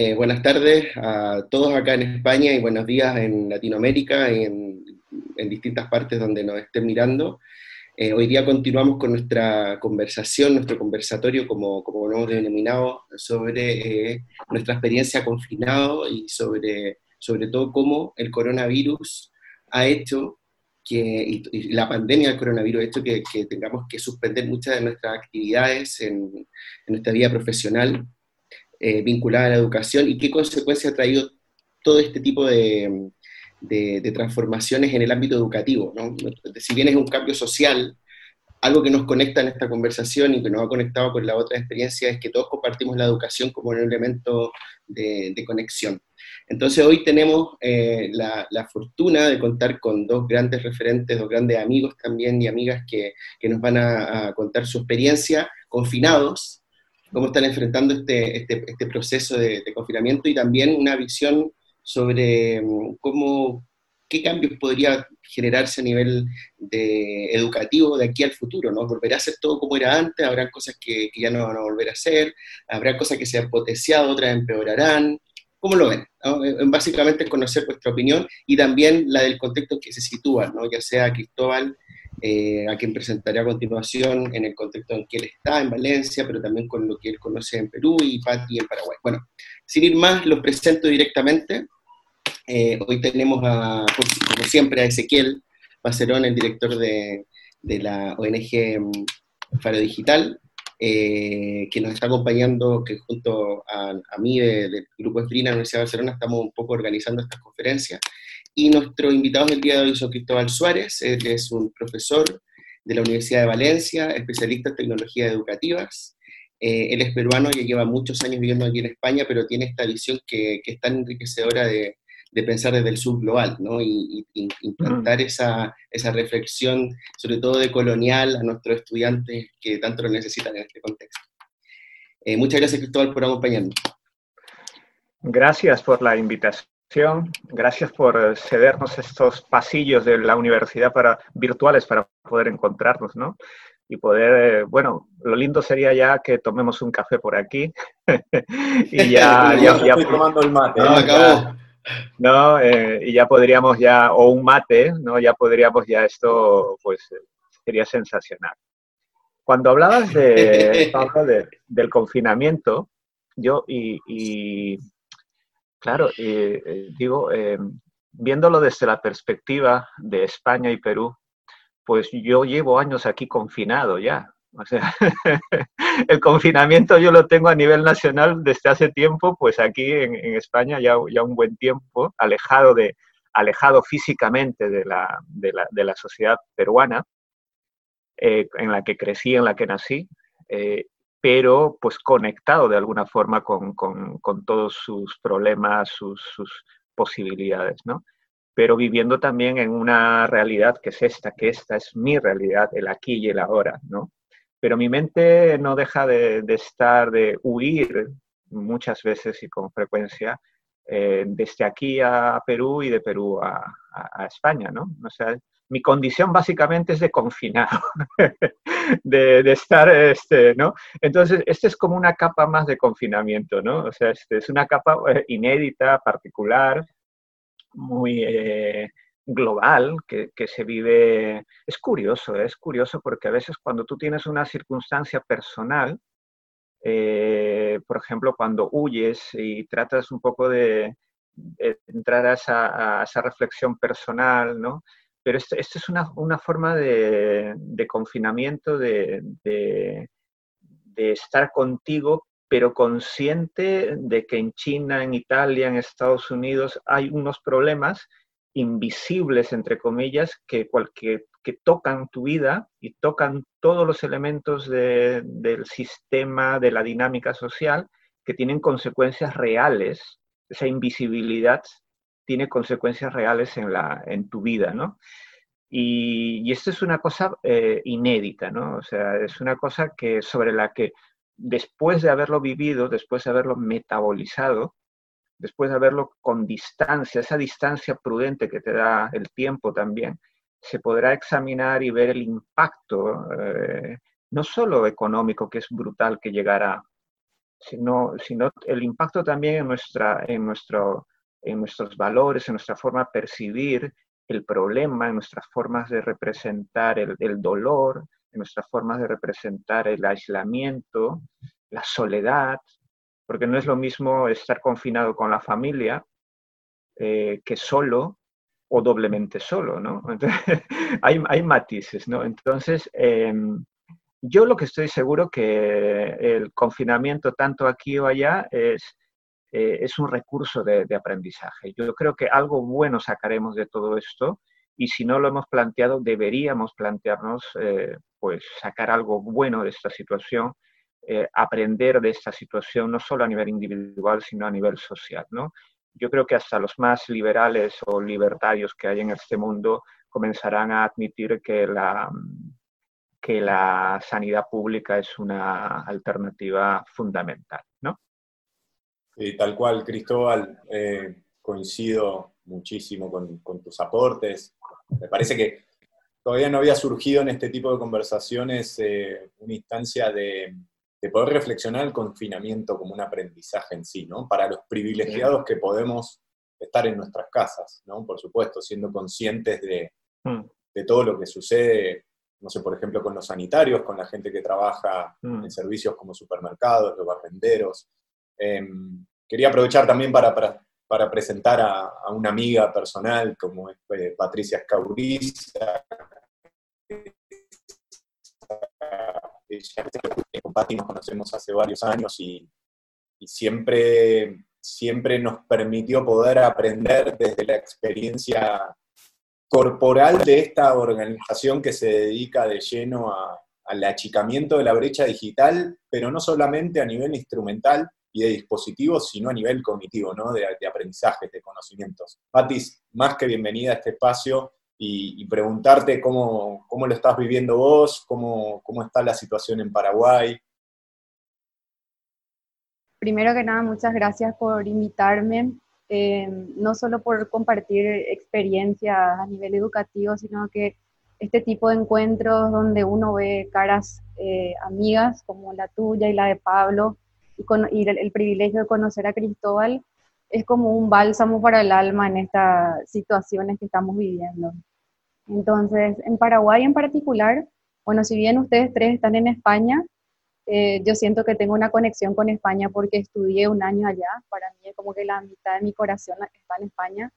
Eh, buenas tardes a todos acá en España y buenos días en Latinoamérica y en, distintas partes donde nos estén mirando. Eh, hoy día continuamos con nuestra conversación, nuestro conversatorio, como, como lo hemos denominado, sobre eh, nuestra experiencia confinado y sobre, sobre todo cómo el coronavirus ha hecho que, y, la pandemia del coronavirus ha hecho que, tengamos que suspender muchas de nuestras actividades en, en nuestra vida profesional eh, vinculada a la educación y qué consecuencia ha traído todo este tipo de, transformaciones en el ámbito educativo. ¿no? Si bien es un cambio social, algo que nos conecta en esta conversación y que nos ha conectado con la otra experiencia es que todos compartimos la educación como un elemento de, conexión. Entonces hoy tenemos eh, la, fortuna de contar con dos grandes referentes, dos grandes amigos también y amigas que, nos van a, contar su experiencia confinados cómo están enfrentando este, este, este proceso de, confinamiento y también una visión sobre mm, cómo, qué cambios podría generarse a nivel educativo de aquí al futuro, ¿no? ¿Volverá a ser todo como era antes? ¿Habrá cosas que, ya no van a volver a ser? ¿Habrá cosas que se han potenciado, otras empeorarán? ¿Cómo lo ven? Eh, básicamente conocer vuestra opinión y también la del contexto que se sitúa, ¿no? ya sea Cristóbal eh, a quien presentaré a continuación en el contexto en que él está, en Valencia, pero también con lo que él conoce en Perú y Patti en Paraguay. Bueno, sin ir más, los presento directamente. Eh, hoy tenemos, a, como siempre, a Ezequiel Pacerón, el director de, de la ONG mm, Faro Digital, eh, que nos está acompañando, que junto a, a mí del Grupo Esbrina, Universidad de Barcelona, estamos un poco organizando estas conferencias. Y nuestro invitado del día de hoy es Cristóbal Suárez, él es un profesor de la Universidad de Valencia, especialista en tecnologías educativas. Eh, él es peruano y lleva muchos años viviendo aquí en España, pero tiene esta visión que, que es tan enriquecedora de, de, pensar desde el subglobal, ¿no? Y, y implantar esa, esa, reflexión, sobre todo de colonial, a nuestros estudiantes que tanto lo necesitan en este contexto. Eh, muchas gracias, Cristóbal, por acompañarnos. Gracias por la invitación Gracias por cedernos estos pasillos de la universidad para, virtuales para poder encontrarnos, ¿no? Y poder, eh, bueno, lo lindo sería ya que tomemos un café por aquí y ya... ya, ya, tomando el mate. No, acabó. ¿no? Eh, y ya podríamos ya, o un mate, ¿no? Ya podríamos ya esto, pues sería sensacional. Cuando hablabas de, Pablo, de, del confinamiento, yo y, y Claro, eh, digo, eh, viéndolo desde la perspectiva de España y Perú, pues yo llevo años aquí confinado ya. O sea, el confinamiento yo lo tengo a nivel nacional desde hace tiempo, pues aquí en, España ya, un buen tiempo, alejado, de, alejado físicamente de la, de la, de la sociedad peruana, eh, en la que crecí, en la que nací, pero pues conectado de alguna forma con, todos sus problemas, sus, posibilidades, ¿no? Pero viviendo también en una realidad que es esta, que esta es mi realidad, el aquí y el ahora, ¿no? Pero mi mente no deja de, estar, de huir muchas veces y con frecuencia eh, desde aquí a Perú y de Perú a, a España, ¿no? O sea, mi condición básicamente es de confinado, de, estar, este, ¿no? Entonces, este es como una capa más de confinamiento, ¿no? O sea, este es una capa eh, inédita, particular, muy eh, global, que, se vive... Es curioso, es curioso porque a veces cuando tú tienes una circunstancia personal, eh, por ejemplo, cuando huyes y tratas un poco de, entrar a esa, a esa reflexión personal, ¿no? Pero esto, es una, una forma de, de confinamiento, de, de, estar contigo, pero consciente de que en China, en Italia, en Estados Unidos hay unos problemas invisibles, entre comillas, que, que tocan tu vida y tocan todos los elementos de, del sistema, de la dinámica social, que tienen consecuencias reales. Esa invisibilidad tiene consecuencias reales en, la, en tu vida, ¿no? Y, esto es una cosa eh, inédita, ¿no? O sea, es una cosa que, sobre la que después de haberlo vivido, después de haberlo metabolizado, después de haberlo con distancia, esa distancia prudente que te da el tiempo también, se podrá examinar y ver el impacto, eh, no solo económico, que es brutal que llegara sino, sino el impacto también en, nuestra, en, nuestro, en nuestros valores, en nuestra forma de percibir el problema, en nuestras formas de representar el, el dolor, en nuestras formas de representar el aislamiento, la soledad, porque no es lo mismo estar confinado con la familia eh, que solo o doblemente solo, ¿no? hay, hay, matices, ¿no? Entonces, em, yo lo que estoy seguro que el confinamiento, tanto aquí o allá, es, eh, es un recurso de, aprendizaje. Yo creo que algo bueno sacaremos de todo esto y si no lo hemos planteado, deberíamos plantearnos, eh, pues, sacar algo bueno de esta situación, eh, aprender de esta situación, no solo a nivel individual, sino a nivel social, ¿no? Yo creo que hasta los más liberales o libertarios que hay en este mundo comenzarán a admitir que la, que la sanidad pública es una alternativa fundamental, ¿no? Sí, tal cual, Cristóbal, eh, coincido muchísimo con, tus aportes. Me parece que todavía no había surgido en este tipo de conversaciones eh, una instancia de, poder reflexionar el confinamiento como un aprendizaje en sí, ¿no? Para los privilegiados que podemos estar en nuestras casas, ¿no? Por supuesto, siendo conscientes de, mm. de todo lo que sucede no sé, por ejemplo, con los sanitarios, con la gente que trabaja mm. en servicios como supermercados, los barrenderos. Em, quería aprovechar también para, para, presentar a, una amiga personal como es eh, Patricia Escauriza. Con nos conocemos hace varios años y, y siempre, siempre nos permitió poder aprender desde la experiencia corporal de esta organización que se dedica de lleno al achicamiento de la brecha digital, pero no solamente a nivel instrumental y de dispositivos, sino a nivel cognitivo, ¿no? de, de aprendizaje, de conocimientos. Patis, más que bienvenida a este espacio y, preguntarte cómo, cómo, lo estás viviendo vos, cómo, cómo está la situación en Paraguay. Primero que nada, muchas gracias por invitarme. Eh, no solo por compartir experiencias a nivel educativo, sino que este tipo de encuentros donde uno ve caras eh, amigas como la tuya y la de Pablo y, con, el, privilegio de conocer a Cristóbal es como un bálsamo para el alma en estas situaciones que estamos viviendo. Entonces, en Paraguay en particular, bueno, si bien ustedes tres están en España, eh, yo siento que tengo una conexión con España porque estudié un año allá. Para mí es como que la mitad de mi corazón está en España.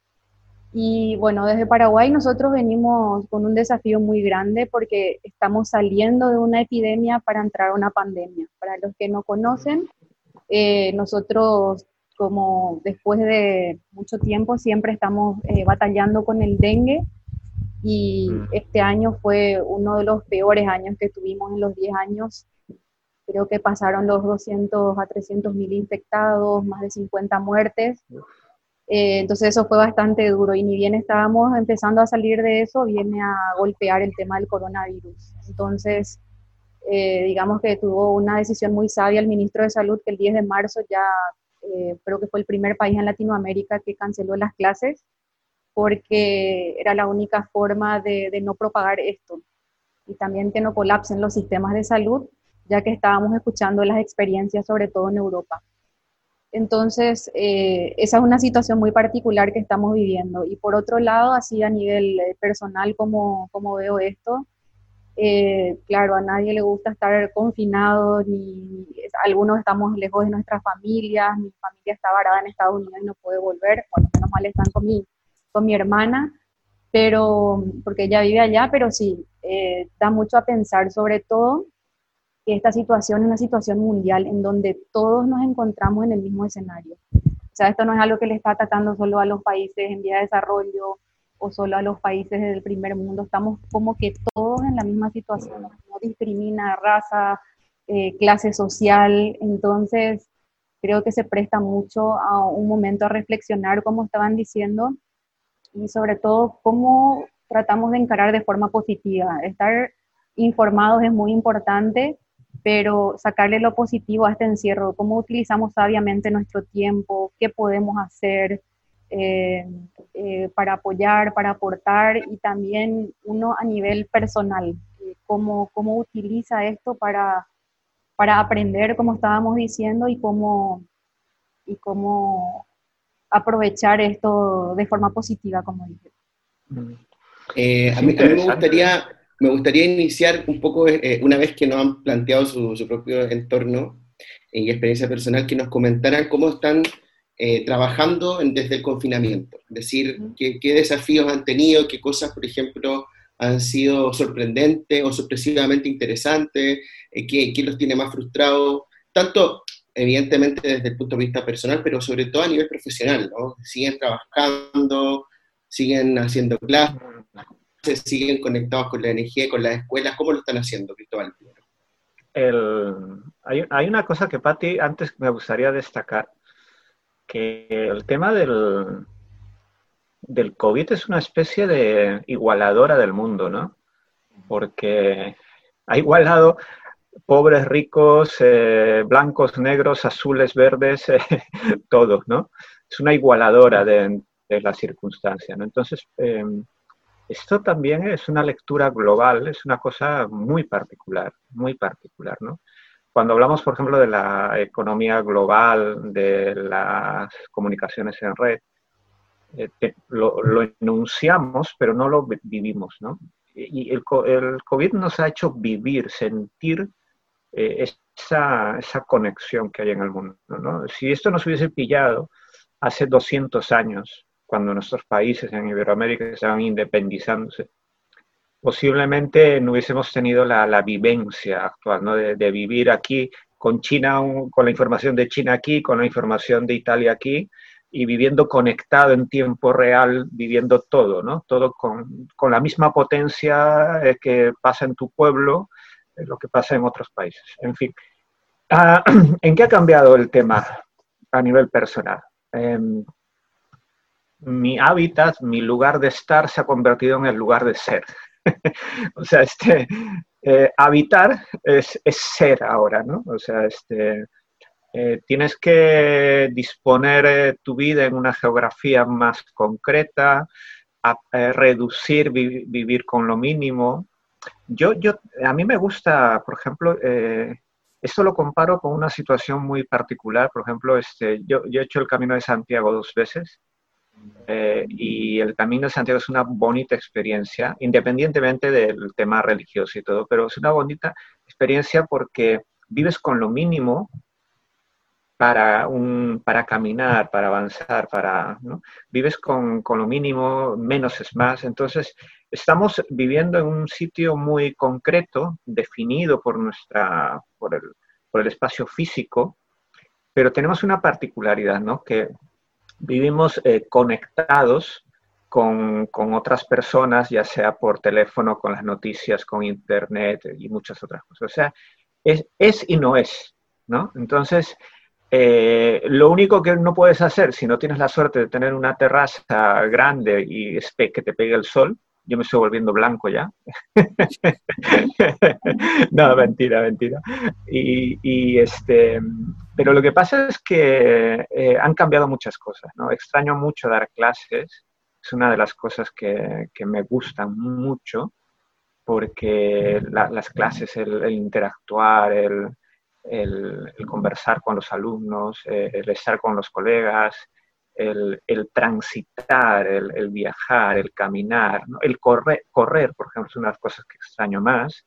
Y bueno, desde Paraguay nosotros venimos con un desafío muy grande porque estamos saliendo de una epidemia para entrar a una pandemia. Para los que no conocen, eh, nosotros como después de mucho tiempo siempre estamos eh, batallando con el dengue y mm. este año fue uno de los peores años que tuvimos en los 10 años Creo que pasaron los 200 a 300 mil infectados, más de 50 muertes. Eh, entonces eso fue bastante duro y ni bien estábamos empezando a salir de eso, viene a golpear el tema del coronavirus. Entonces, eh, digamos que tuvo una decisión muy sabia el ministro de Salud que el 10 de marzo ya eh, creo que fue el primer país en Latinoamérica que canceló las clases porque era la única forma de, de no propagar esto y también que no colapsen los sistemas de salud ya que estábamos escuchando las experiencias, sobre todo en Europa. Entonces, eh, esa es una situación muy particular que estamos viviendo. Y por otro lado, así a nivel eh, personal, como, como veo esto, eh, claro, a nadie le gusta estar confinado, ni algunos estamos lejos de nuestras familias, mi familia está varada en Estados Unidos y no puede volver, bueno, menos mal están con mi, con mi hermana, pero porque ella vive allá, pero sí, da mucho a pensar, sobre todo que esta situación es una situación mundial en donde todos nos encontramos en el mismo escenario. O sea, esto no es algo que le está atacando solo a los países en vía de desarrollo o solo a los países del primer mundo, estamos como que todos en la misma situación, no discrimina raza, eh, clase social, entonces creo que se presta mucho a un momento a reflexionar, como estaban diciendo, y sobre todo cómo tratamos de encarar de forma positiva. Estar informados es muy importante, pero sacarle lo positivo a este encierro, cómo utilizamos sabiamente nuestro tiempo, qué podemos hacer eh, eh, para apoyar, para aportar y también uno a nivel personal, eh, cómo, cómo utiliza esto para, para aprender, como estábamos diciendo, y cómo, y cómo aprovechar esto de forma positiva, como dije. Eh, a, mí, me gustaría, me gustaría iniciar un poco, eh, una vez que nos han planteado su, su propio entorno y experiencia personal, que nos comentaran cómo están eh, trabajando desde el confinamiento. Es decir, qué, qué, desafíos han tenido, qué cosas, por ejemplo, han sido sorprendentes o sorpresivamente interesantes, eh, qué, qué, los tiene más frustrados, tanto evidentemente desde el punto de vista personal, pero sobre todo a nivel profesional, ¿no? Siguen trabajando, siguen haciendo clases, siguen conectados con la energía, con las escuelas. ¿Cómo lo están haciendo, Cristóbal? El, hay, hay, una cosa que, Patti, antes me gustaría destacar, que el tema del, del COVID es una especie de igualadora del mundo, ¿no? Porque ha igualado pobres, ricos, eh, blancos, negros, azules, verdes, eh, todos, ¿no? Es una igualadora de, de la circunstancia, ¿no? Entonces, eh, esto también es una lectura global, es una cosa muy particular, muy particular, ¿no? Cuando hablamos, por ejemplo, de la economía global, de las comunicaciones en red, eh, lo, lo, enunciamos, pero no lo vivimos, ¿no? Y el, el COVID nos ha hecho vivir, sentir eh, esa, esa, conexión que hay en el mundo, ¿no? Si esto nos hubiese pillado hace 200 años, cuando nuestros países en Iberoamérica estaban independizándose, posiblemente no hubiésemos tenido la, vivencia actual, ¿no? De, vivir aquí con China, con la información de China aquí, con la información de Italia aquí, y viviendo conectado en tiempo real, viviendo todo, ¿no? Todo con, la misma potencia eh, que pasa en tu pueblo, eh, lo que pasa en otros países. En fin, ah, ¿en qué ha cambiado el tema a nivel personal? Eh, mi hábitat, mi lugar de estar se ha convertido en el lugar de ser. o sea, este, eh, habitar es, es, ser ahora, ¿no? O sea, este, eh, tienes que disponer eh, tu vida en una geografía más concreta, reducir, vi, vivir con lo mínimo. Yo, yo, a mí me gusta, por ejemplo, esto lo comparo con una situación muy particular. Por ejemplo, este, yo he hecho el Camino de Santiago dos veces eh, y el Camino de Santiago es una bonita experiencia, independientemente del tema religioso y todo, pero es una bonita experiencia porque vives con lo mínimo para, un, para caminar, para avanzar, para, ¿no? vives con, con, lo mínimo, menos es más. Entonces, estamos viviendo en un sitio muy concreto, definido por, nuestra, por, el, por el espacio físico, pero tenemos una particularidad, ¿no? Que vivimos eh, conectados con, con, otras personas, ya sea por teléfono, con las noticias, con internet y muchas otras cosas. O sea, es, es y no es, ¿no? Entonces, eh, lo único que no puedes hacer, si no tienes la suerte de tener una terraza grande y que te pegue el sol, yo me estoy volviendo blanco ya. no, mentira, mentira. Y, y, este, pero lo que pasa es que eh, han cambiado muchas cosas, ¿no? Extraño mucho dar clases, es una de las cosas que, que me gustan mucho, porque la, las clases, el, el interactuar, el, el, el, conversar con los alumnos, eh, el estar con los colegas, el, transitar, el, viajar, el caminar, el correr, correr, por ejemplo, es una de las cosas que extraño más,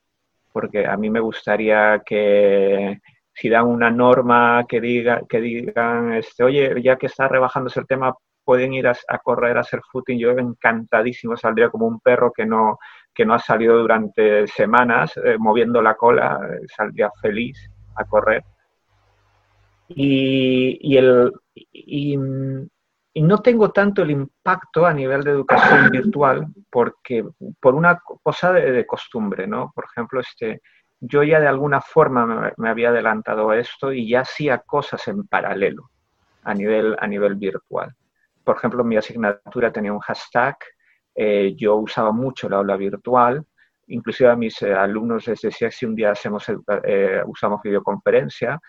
porque a mí me gustaría que si dan una norma que, diga, que digan, este, oye, ya que está rebajándose el tema, pueden ir a, a, correr, a hacer footing, yo encantadísimo saldría como un perro que no, que no ha salido durante semanas eh, moviendo la cola, eh, saldría feliz a correr. Y, y, el, y, y no tengo tanto el impacto a nivel de educación virtual porque por una cosa de, de costumbre, ¿no? Por ejemplo, este, yo ya de alguna forma me, me, había adelantado a esto y ya hacía cosas en paralelo a nivel, a nivel virtual. Por ejemplo, mi asignatura tenía un hashtag, eh, yo usaba mucho la aula virtual, inclusive a mis eh, alumnos les decía si un día hacemos, eh, usamos videoconferencia,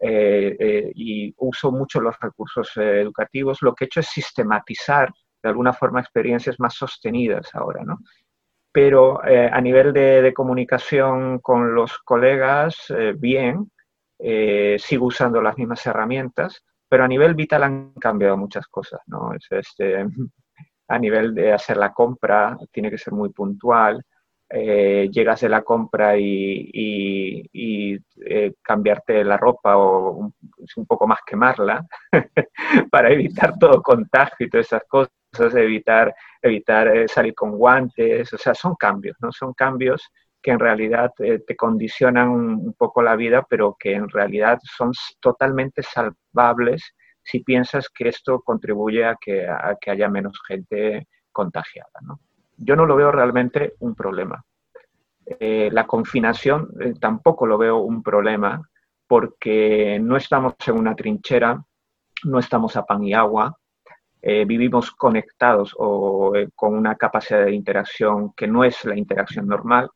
eh, eh, y uso mucho los recursos eh, educativos, lo que he hecho es sistematizar de alguna forma experiencias más sostenidas ahora, ¿no? Pero a nivel de, de, comunicación con los colegas, bien, eh, sigo usando las mismas herramientas, pero a nivel vital han cambiado muchas cosas, ¿no? Es este, a nivel de hacer la compra, tiene que ser muy puntual, eh, de la compra y, eh, cambiarte la ropa o un, poco más quemarla para evitar todo contagio y todas esas cosas, evitar, evitar eh, salir con guantes, o sea, son cambios, ¿no? Son cambios que en realidad te condicionan un poco la vida, pero que en realidad son totalmente salvables si piensas que esto contribuye a que, a que haya menos gente contagiada, ¿no? Yo no lo veo realmente un problema. Eh, la confinación eh, tampoco lo veo un problema porque no estamos en una trinchera, no estamos a pan y agua, eh, vivimos conectados o con una capacidad de interacción que no es la interacción normal.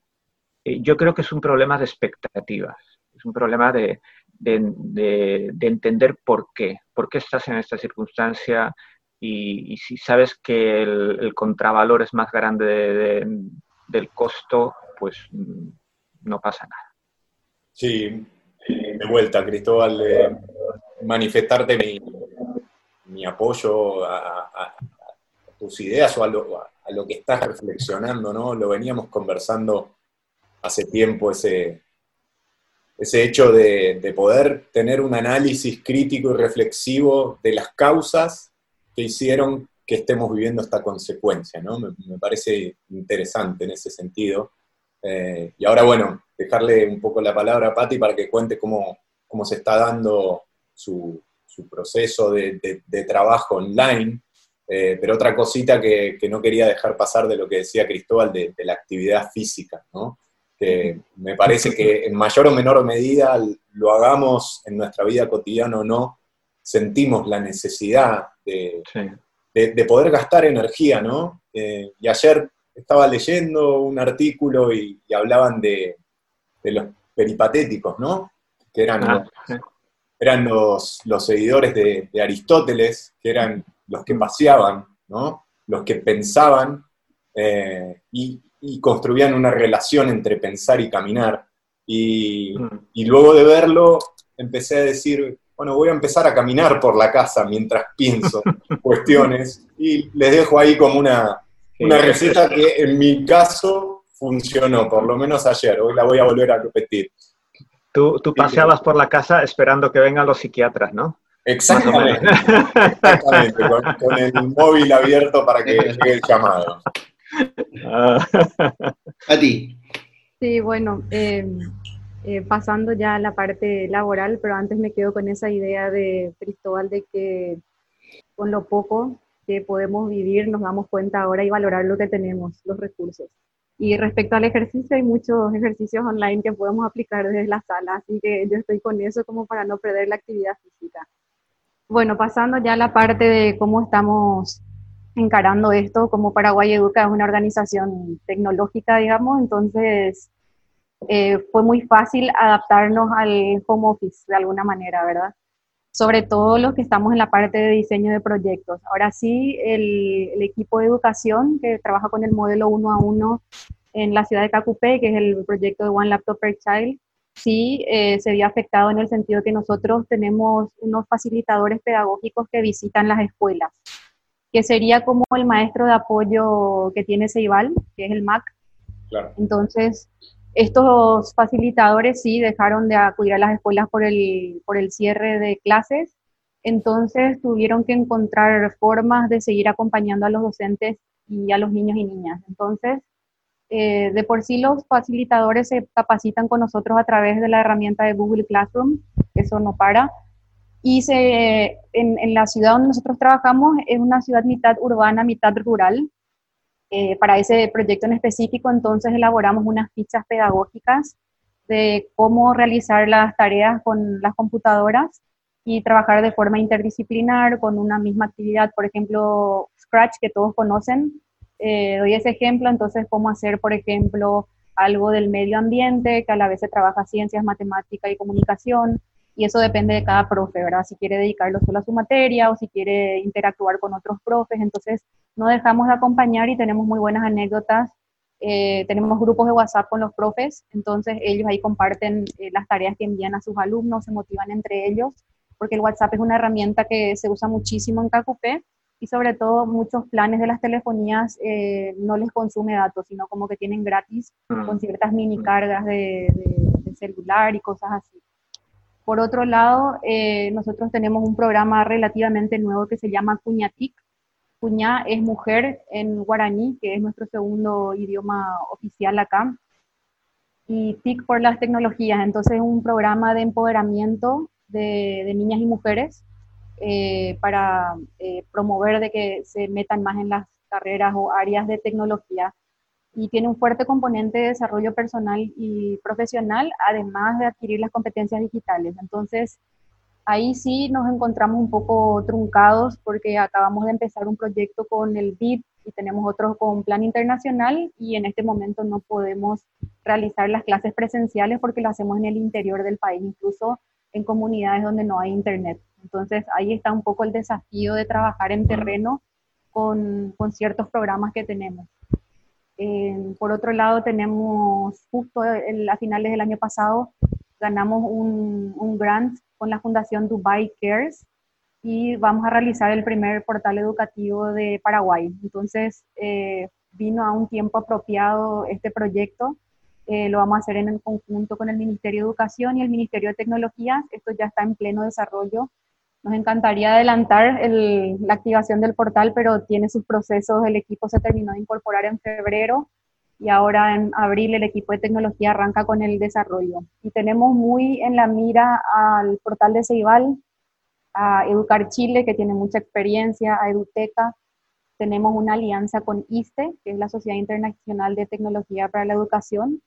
yo creo que es un problema de expectativas, es un problema de, entender por qué, por qué estás en esta circunstancia, y, si sabes que el, contravalor es más grande del costo, pues mm, no pasa nada. Sí, de vuelta, Cristóbal, manifestarte mi, apoyo a, tus ideas o a lo, que estás reflexionando, ¿no? Lo veníamos conversando hace tiempo, ese, ese hecho de, poder tener un análisis crítico y reflexivo de las causas que hicieron que estemos viviendo esta consecuencia, ¿no? Me, parece interesante en ese sentido. Eh, y ahora, bueno, dejarle un poco la palabra a Patti para que cuente cómo, cómo se está dando su, proceso de, de, trabajo online. Eh, pero otra cosita que, que, no quería dejar pasar de lo que decía Cristóbal de, de la actividad física, ¿no? que me parece que en mayor o menor medida lo hagamos en nuestra vida cotidiana o no, sentimos la necesidad de, poder gastar energía, ¿no? Eh, y ayer estaba leyendo un artículo y, hablaban de, los peripatéticos, ¿no? Que eran, ah, los, eran los, seguidores de, Aristóteles, que eran los que paseaban, ¿no? Los que pensaban eh, y, construían una relación entre pensar y caminar. Y, mm. y luego de verlo, empecé a decir, bueno, voy a empezar a caminar por la casa mientras pienso cuestiones y les dejo ahí como una, receta que en mi caso funcionó, por lo menos ayer, hoy la voy a volver a repetir. Tú, tú paseabas por la casa esperando que vengan los psiquiatras, ¿no? Exactamente, exactamente con, el móvil abierto para que llegue el llamado. A ti. Sí, bueno, eh, eh, pasando ya a la parte laboral, pero antes me quedo con esa idea de Cristóbal de que con lo poco que podemos vivir nos damos cuenta ahora y valorar lo que tenemos, los recursos. Y respecto al ejercicio, hay muchos ejercicios online que podemos aplicar desde la sala, así que yo estoy con eso como para no perder la actividad física. Bueno, pasando ya a la parte de cómo estamos encarando esto, como Paraguay Educa es una organización tecnológica, digamos, entonces eh, fue muy fácil adaptarnos al home office de alguna manera, ¿verdad? Sobre todo los que estamos en la parte de diseño de proyectos. Ahora sí, el, equipo de educación que trabaja con el modelo uno a uno en la ciudad de Cacupé, que es el proyecto de One Laptop per Child, sí eh, se vio afectado en el sentido que nosotros tenemos unos facilitadores pedagógicos que visitan las escuelas, que sería como el maestro de apoyo que tiene Ceibal, que es el MAC. Claro. Entonces, estos facilitadores sí dejaron de acudir a las escuelas por el, por el cierre de clases, entonces tuvieron que encontrar formas de seguir acompañando a los docentes y a los niños y niñas. Entonces, eh, de por sí los facilitadores se capacitan con nosotros a través de la herramienta de Google Classroom, eso no para. Y se, en, en la ciudad donde nosotros trabajamos es una ciudad mitad urbana, mitad rural, eh, para ese proyecto en específico, entonces elaboramos unas fichas pedagógicas de cómo realizar las tareas con las computadoras y trabajar de forma interdisciplinar con una misma actividad, por ejemplo, Scratch, que todos conocen. Eh, doy ese ejemplo, entonces, cómo hacer, por ejemplo, algo del medio ambiente, que a la vez se trabaja ciencias, matemática y comunicación, y eso depende de cada profe, ¿verdad? Si quiere dedicarlo solo a su materia o si quiere interactuar con otros profes, entonces no dejamos de acompañar y tenemos muy buenas anécdotas eh, tenemos grupos de WhatsApp con los profes, entonces ellos ahí comparten eh, las tareas que envían a sus alumnos, se motivan entre ellos, porque el WhatsApp es una herramienta que se usa muchísimo en KQP y sobre todo muchos planes de las telefonías eh, no les consume datos, sino como que tienen gratis mm. con ciertas mini mm. cargas de, de, celular y cosas así. Por otro lado, nosotros tenemos un programa relativamente nuevo que se llama Cuñatic, Cuñá es mujer en guaraní, que es nuestro segundo idioma oficial acá, y TIC por las tecnologías. Entonces es un programa de empoderamiento de, niñas y mujeres eh, para eh, promover de que se metan más en las carreras o áreas de tecnología. Y tiene un fuerte componente de desarrollo personal y profesional, además de adquirir las competencias digitales. Entonces, ahí sí nos encontramos un poco truncados porque acabamos de empezar un proyecto con el BID y tenemos otro con Plan Internacional y en este momento no podemos realizar las clases presenciales porque lo hacemos en el interior del país, incluso en comunidades donde no hay internet. Entonces ahí está un poco el desafío de trabajar en terreno con, con ciertos programas que tenemos. Eh, por otro lado, tenemos justo a finales del año pasado, ganamos un, un grant con la Fundación Dubai Cares y vamos a realizar el primer portal educativo de Paraguay. Entonces, eh, vino a un tiempo apropiado este proyecto. Eh, lo vamos a hacer en el conjunto con el Ministerio de Educación y el Ministerio de Tecnología. Esto ya está en pleno desarrollo. Nos encantaría adelantar la activación del portal, pero tiene sus procesos. El equipo se terminó de incorporar en febrero y ahora en abril el equipo de tecnología arranca con el desarrollo. Y tenemos muy en la mira al portal de Ceibal, a Educar Chile, que tiene mucha experiencia, a Eduteca. Tenemos una alianza con ISTE, que es la Sociedad Internacional de Tecnología para la Educación.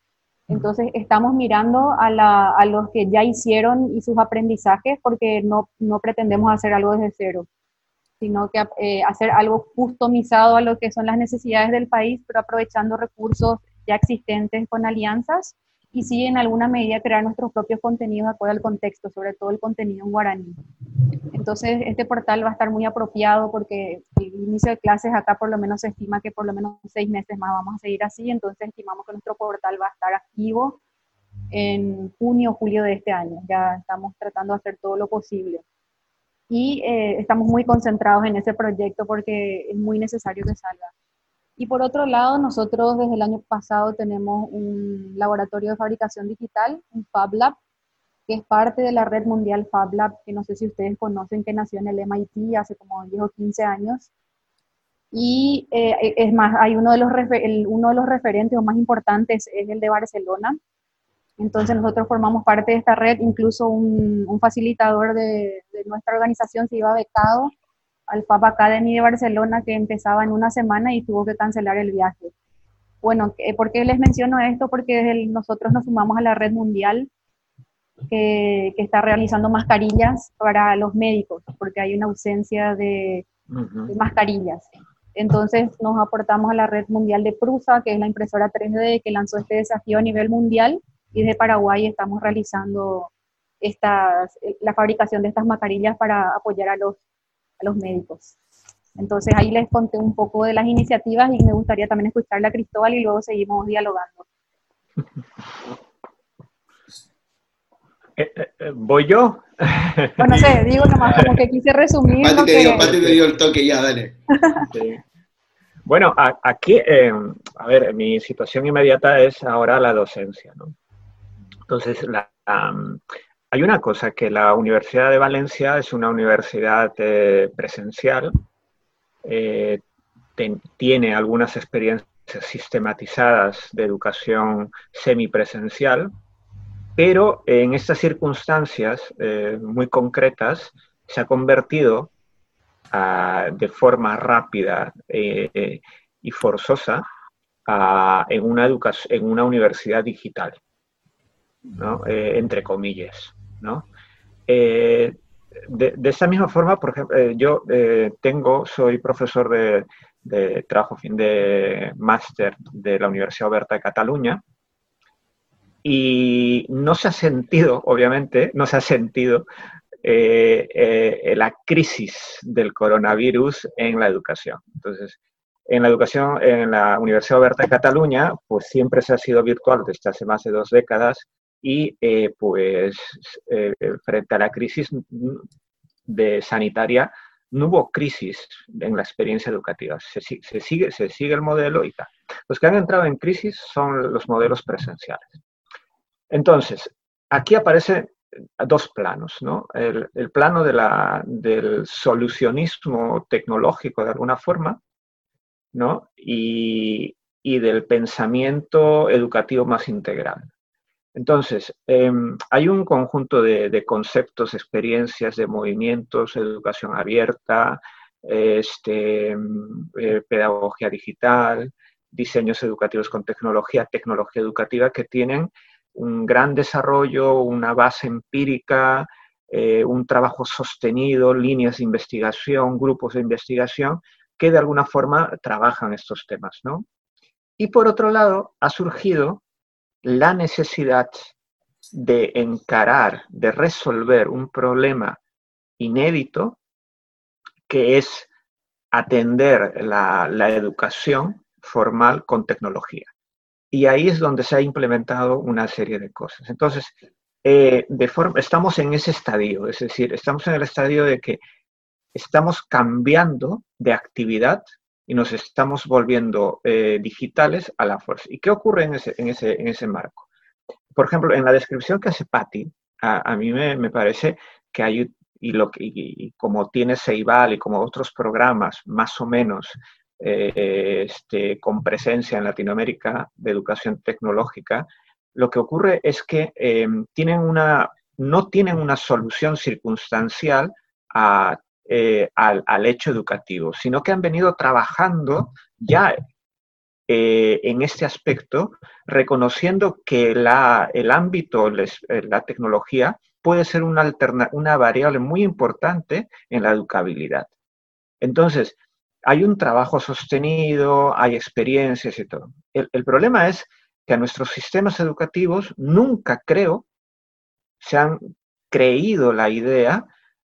Entonces, estamos mirando a, la, a los que ya hicieron y sus aprendizajes, porque no, pretendemos hacer algo desde cero sino que eh, hacer algo customizado a lo que son las necesidades del país, pero aprovechando recursos ya existentes con alianzas y sí en alguna medida crear nuestros propios contenidos de acuerdo al contexto, sobre todo el contenido en guaraní. Entonces, este portal va a estar muy apropiado porque el inicio de clases acá por lo menos se estima que por lo menos seis meses más vamos a seguir así, entonces estimamos que nuestro portal va a estar activo en junio o julio de este año. Ya estamos tratando de hacer todo lo posible y eh, estamos muy concentrados en ese proyecto porque es muy necesario que salga. Y por otro lado, nosotros desde el año pasado tenemos un laboratorio de fabricación digital, un Fab Lab, que es parte de la red mundial Fab Lab, que no sé si ustedes conocen, que nació en el MIT hace como 10 o 15 años. Y eh, es más, hay uno de, los uno de los referentes o más importantes es el de Barcelona, entonces nosotros formamos parte de esta red, incluso un, facilitador de, nuestra organización se iba becado al FAB Academy de Barcelona que empezaba en una semana y tuvo que cancelar el viaje. Bueno, ¿por qué les menciono esto? Porque nosotros nos sumamos a la red mundial que, está realizando mascarillas para los médicos, porque hay una ausencia de, de mascarillas. Entonces nos aportamos a la red mundial de Prusa, que es la impresora 3D que lanzó este desafío a nivel mundial y de Paraguay estamos realizando estas, la fabricación de estas mascarillas para apoyar a los, a los médicos. Entonces ahí les conté un poco de las iniciativas y me gustaría también escucharla a Cristóbal y luego seguimos dialogando. Eh, eh, eh, ¿Voy yo? Bueno, no sé, digo nomás como que quise resumir. Pati te, dio, te dio el toque ya, dale. Bueno, aquí, a ver, mi situación inmediata es ahora la docencia, ¿no? Entonces, hay una cosa, que la Universidad de Valencia es una universidad eh, presencial, eh, tiene algunas experiencias sistematizadas de educación semipresencial, pero en estas circunstancias eh, muy concretas se ha convertido ah, de forma rápida y forzosa en, una en una universidad digital. Eh, entre comillas, ¿no? Eh, de, de, esa misma forma, por ejemplo, eh, yo tengo, soy profesor de, de trabajo fin de máster de la Universidad Oberta de Cataluña y no se ha sentido, obviamente, no se ha sentido la crisis del coronavirus en la educación. Entonces, En la educación en la Universidad Oberta de Cataluña, pues siempre se ha sido virtual desde hace más de dos décadas y eh, pues eh, frente a la crisis de sanitaria no hubo crisis en la experiencia educativa. Se, sigue, se sigue el modelo y tal. Los que han entrado en crisis son los modelos presenciales. Entonces, aquí aparecen dos planos, ¿no? El, plano de la, del solucionismo tecnológico de alguna forma, ¿no? Y, y del pensamiento educativo más integral. Entonces, em, hay un conjunto de, conceptos, experiencias, de movimientos, educación abierta, este, em, eh, pedagogía digital, diseños educativos con tecnología, tecnología educativa, que tienen un gran desarrollo, una base empírica, eh, un trabajo sostenido, líneas de investigación, grupos de investigación, que de alguna forma trabajan estos temas, ¿no? Y por otro lado, ha surgido la necesidad de encarar, de resolver un problema inédito que es atender la, educación formal con tecnología. Y ahí es donde se ha implementado una serie de cosas. Entonces, eh, de forma, estamos en ese estadio, es decir, estamos en el estadio de que estamos cambiando de actividad y nos estamos volviendo eh, digitales a la fuerza. ¿Y qué ocurre en ese, en ese, en ese marco? Por ejemplo, en la descripción que hace Patti, a, mí me, me, parece que hay, y, lo, y, como tiene Ceibal y como otros programas más o menos eh, este, con presencia en Latinoamérica de educación tecnológica, lo que ocurre es que eh, tienen una, no tienen una solución circunstancial a eh, al, hecho educativo, sino que han venido trabajando ya eh, en este aspecto, reconociendo que la, el ámbito, eh, la tecnología, puede ser una, una variable muy importante en la educabilidad. Entonces, hay un trabajo sostenido, hay experiencias y todo. El, el, problema es que a nuestros sistemas educativos nunca creo se han creído la idea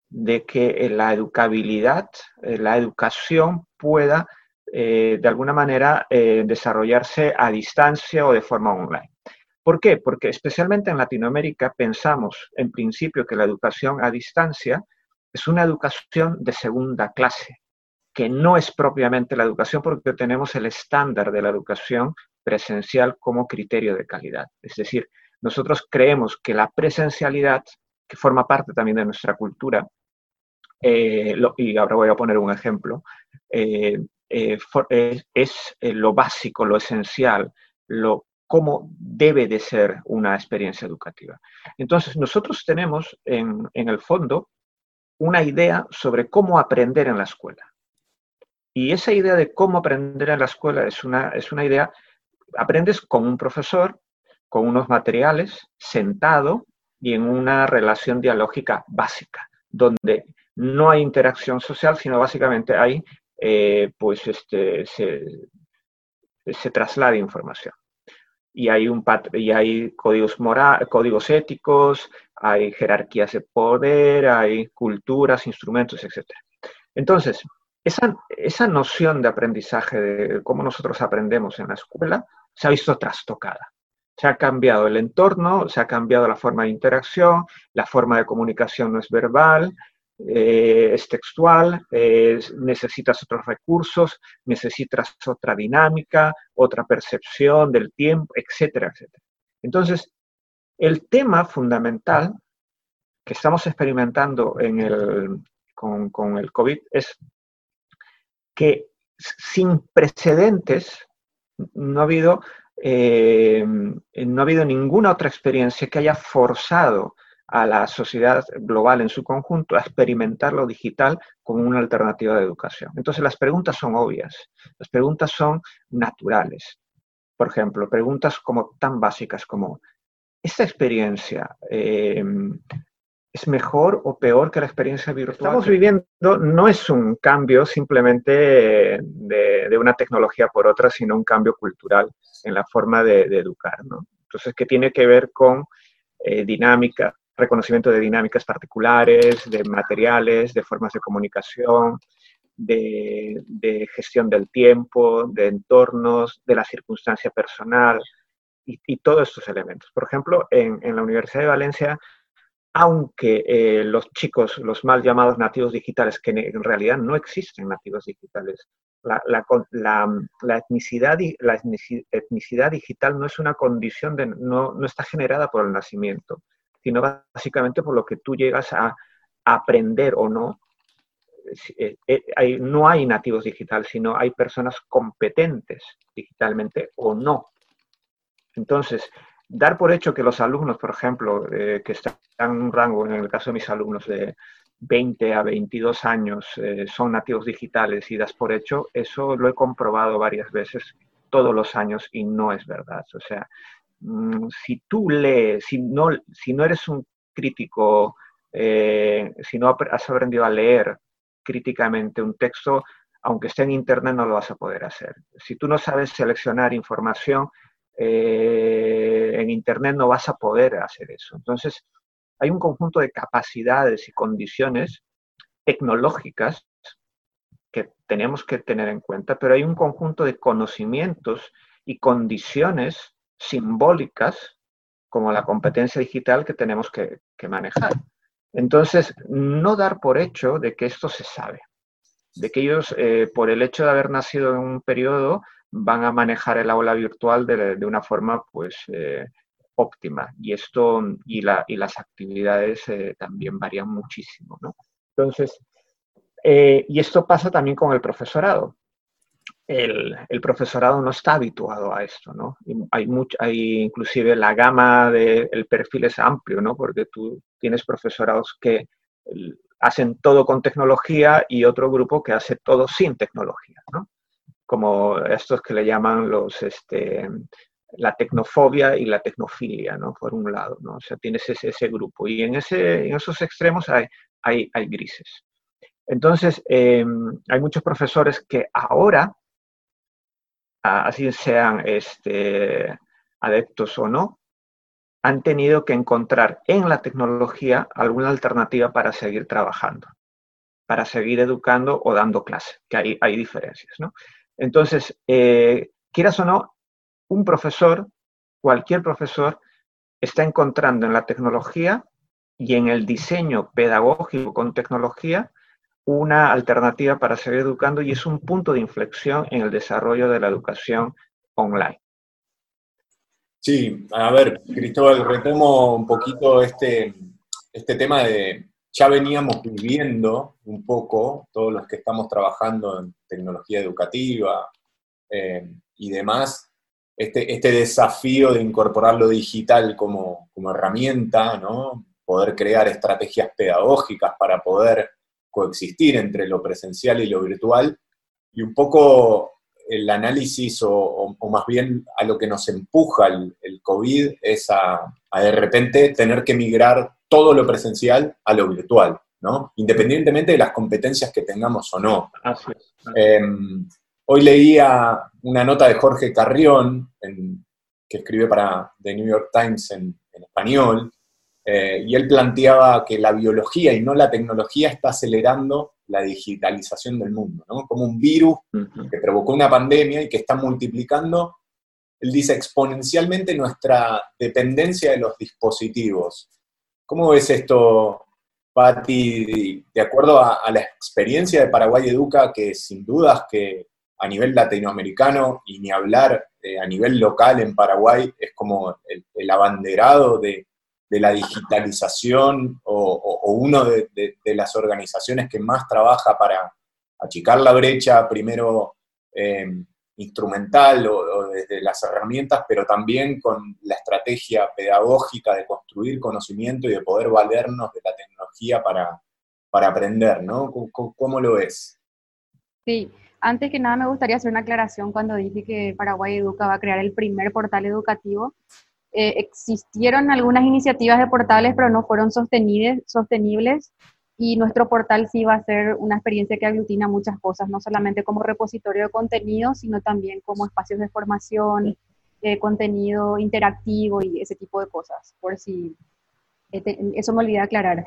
de que eh, la educabilidad, eh, la educación pueda eh, de alguna manera desarrollarse a distancia o de forma online. ¿Por qué? Porque especialmente en Latinoamérica pensamos en principio que la educación a distancia es una educación de segunda clase, que no es propiamente la educación porque tenemos el estándar de la educación presencial como criterio de calidad. Es decir, nosotros creemos que la presencialidad, que forma parte también de nuestra cultura, eh, y ahora voy a poner un ejemplo, eh, eh, es, lo básico, lo esencial, lo cómo debe de ser una experiencia educativa. Entonces, nosotros tenemos en, en el fondo una idea sobre cómo aprender en la escuela. Y esa idea de cómo aprender en la escuela es una, es una idea, aprendes con un profesor, con unos materiales, sentado y en una relación dialógica básica, donde no hay interacción social, sino básicamente hay, eh, pues, este, se, traslada información. Y hay, un y hay códigos, moral, códigos éticos, hay jerarquías de poder, hay culturas, instrumentos, etc. Entonces, esa, esa noción de aprendizaje, de cómo nosotros aprendemos en la escuela, se ha visto trastocada. Se ha cambiado el entorno, se ha cambiado la forma de interacción, la forma de comunicación no es verbal, eh, es textual, necesitas otros recursos, necesitas otra dinámica, otra percepción del tiempo, etcétera, etcétera. Entonces, el tema fundamental que estamos experimentando en el, con, el COVID es que sin precedentes no ha habido eh, no ha habido ninguna otra experiencia que haya forzado a la sociedad global en su conjunto a experimentar lo digital como una alternativa de educación. Entonces las preguntas son obvias, las preguntas son naturales. Por ejemplo, preguntas como tan básicas como, ¿esta experiencia em, es mejor o peor que la experiencia virtual? Estamos viviendo no es un cambio simplemente de, una tecnología por otra, sino un cambio cultural en la forma de, educar. Entonces, que tiene que ver con eh, dinámica, reconocimiento de dinámicas particulares, de materiales, de formas de comunicación, de, gestión del tiempo, de entornos, de la circunstancia personal y, todos estos elementos. Por ejemplo, en, la Universidad de Valencia, aunque eh, los chicos, los mal llamados nativos digitales, que en realidad no existen nativos digitales, la, etnicidad, la etnicidad digital no es una condición, de, no está generada por el nacimiento, sino básicamente por lo que tú llegas a aprender o no eh, eh, no hay nativos digitales, sino hay personas competentes digitalmente o no. Entonces, dar por hecho que los alumnos, por ejemplo, eh, que están en un rango, en el caso de mis alumnos de 20 a 22 años, son nativos digitales y das por hecho, eso lo he comprobado varias veces todos los años y no es verdad. O sea, si tú lees, si no, si no eres un crítico, si no has aprendido a leer críticamente un texto, aunque esté en Internet, no lo vas a poder hacer. Si tú no sabes seleccionar información eh, en Internet, no vas a poder hacer eso. Entonces, hay un conjunto de capacidades y condiciones tecnológicas que tenemos que tener en cuenta, pero hay un conjunto de conocimientos y condiciones simbólicas como la competencia digital que tenemos que manejar. Entonces, no dar por hecho de que esto se sabe, de que ellos, eh, por el hecho de haber nacido en un periodo, van a manejar el aula virtual de, una forma, pues, eh, óptima. Y esto, y, las actividades eh, también varían muchísimo, ¿no? Entonces, y esto pasa también con el profesorado el, profesorado no está habituado a esto, ¿no? hay, mucho, hay inclusive la gama del perfil es amplio, ¿no? Porque tú tienes profesorados que hacen todo con tecnología y otro grupo que hace todo sin tecnología, ¿no? Como estos que le llaman los, este, la tecnofobia y la tecnofilia, ¿no? Por un lado, ¿no? O sea, tienes ese, ese grupo y en, ese, en esos extremos hay, hay, hay grises. Entonces, em, hay muchos profesores que ahora así sean este, adeptos o no, han tenido que encontrar en la tecnología alguna alternativa para seguir trabajando, para seguir educando o dando clase, que hay, hay diferencias. ¿no? Entonces, eh, quieras o no, un profesor, cualquier profesor, está encontrando en la tecnología y en el diseño pedagógico con tecnología una alternativa para seguir educando y es un punto de inflexión en el desarrollo de la educación online. Sí, a ver, Cristóbal, retomo un poquito este, este tema de, ya veníamos viviendo un poco, todos los que estamos trabajando en tecnología educativa eh, y demás, este, este desafío de incorporar lo digital como, como herramienta, ¿no? poder crear estrategias pedagógicas para poder coexistir entre lo presencial y lo virtual, y un poco el análisis o, más bien a lo que nos empuja el, COVID es a, de repente tener que migrar todo lo presencial a lo virtual, ¿no? Independientemente de las competencias que tengamos o no. Em, hoy leía una nota de Jorge Carrión, que escribe para The New York Times en español, eh, y él planteaba que la biología y no la tecnología está acelerando la digitalización del mundo, ¿no? Como un virus que provocó una pandemia y que está multiplicando, él dice, exponencialmente nuestra dependencia de los dispositivos. ¿Cómo ves esto, Patti, de acuerdo a, la experiencia de Paraguay Educa, que sin dudas que a nivel latinoamericano y ni hablar eh, a nivel local en Paraguay es como el abanderado de, de la digitalización o, uno de, las organizaciones que más trabaja para achicar la brecha, primero eh, instrumental o, desde las herramientas, pero también con la estrategia pedagógica de construir conocimiento y de poder valernos de la tecnología para, para aprender, ¿no? ¿Cómo, lo ves? Sí, antes que nada me gustaría hacer una aclaración cuando dije que Paraguay Educa va a crear el primer portal educativo. Eh, existieron algunas iniciativas de portales, pero no fueron sostenibles, y nuestro portal sí va a ser una experiencia que aglutina muchas cosas, no solamente como repositorio de contenido, sino también como espacios de formación, eh, contenido interactivo y ese tipo de cosas, por si este, eso me olvidé aclarar.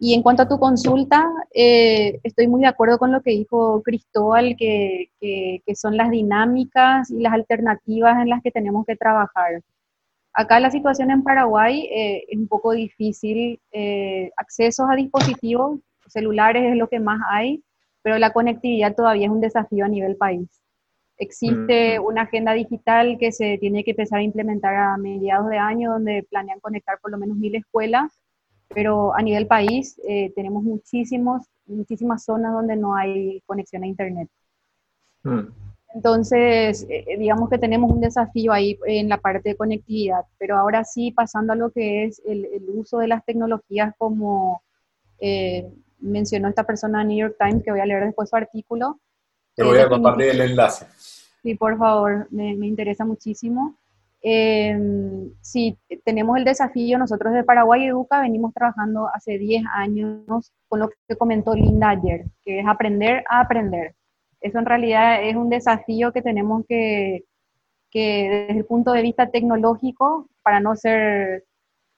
Y en cuanto a tu consulta, eh, estoy muy de acuerdo con lo que dijo Cristóbal, que, que, son las dinámicas y las alternativas en las que tenemos que trabajar. Acá la situación en Paraguay eh, es un poco difícil. Eh, accesos a dispositivos celulares es lo que más hay, pero la conectividad todavía es un desafío a nivel país. Existe una agenda digital que se tiene que empezar a implementar a mediados de año, donde planean conectar por lo menos mil escuelas pero a nivel país eh, tenemos muchísimos, muchísimas zonas donde no hay conexión a Internet. Mm. Entonces, eh, eh, digamos que tenemos un desafío ahí en la parte de conectividad, pero ahora sí, pasando a lo que es el, uso de las tecnologías como mencionó esta persona en New York Times, que voy a leer después su artículo. Te voy a compartir el enlace. Sí, por favor, me, me interesa muchísimo. Eh, sí, tenemos el desafío, nosotros de Paraguay Educa venimos trabajando hace 10 años con lo que comentó Linda ayer, que es aprender a aprender. Eso en realidad es un desafío que tenemos que, que desde el punto de vista tecnológico, para no ser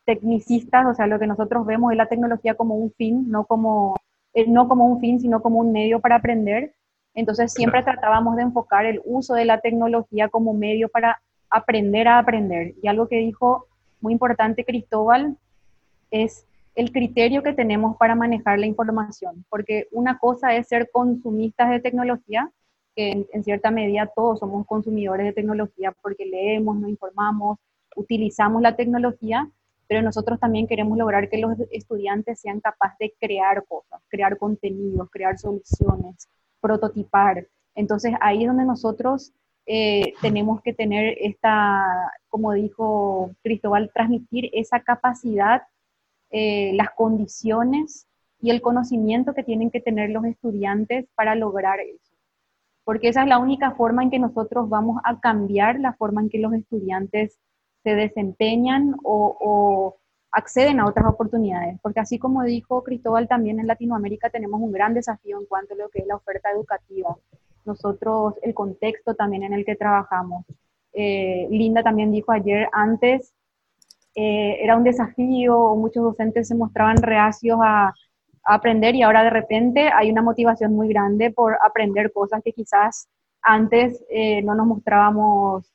tecnicistas, o sea, lo que nosotros vemos es la tecnología como un fin, no como, eh, no como un fin, sino como un medio para aprender. Entonces siempre tratábamos de enfocar el uso de la tecnología como medio para aprender a aprender. Y algo que dijo muy importante Cristóbal es el criterio que tenemos para manejar la información, porque una cosa es ser consumistas de tecnología, que en, cierta medida todos somos consumidores de tecnología porque leemos, nos informamos, utilizamos la tecnología, pero nosotros también queremos lograr que los estudiantes sean capaces de crear cosas, crear contenidos, crear soluciones, prototipar. Entonces ahí es donde nosotros eh, tenemos que tener esta, como dijo Cristóbal, transmitir esa capacidad, eh, las condiciones y el conocimiento que tienen que tener los estudiantes para lograr eso. Porque esa es la única forma en que nosotros vamos a cambiar la forma en que los estudiantes se desempeñan o, acceden a otras oportunidades. Porque así como dijo Cristóbal, también en Latinoamérica tenemos un gran desafío en cuanto a lo que es la oferta educativa nosotros el contexto también en el que trabajamos. Eh, Linda también dijo ayer, antes eh, era un desafío, muchos docentes se mostraban reacios a, aprender y ahora de repente hay una motivación muy grande por aprender cosas que quizás antes eh, no nos mostrábamos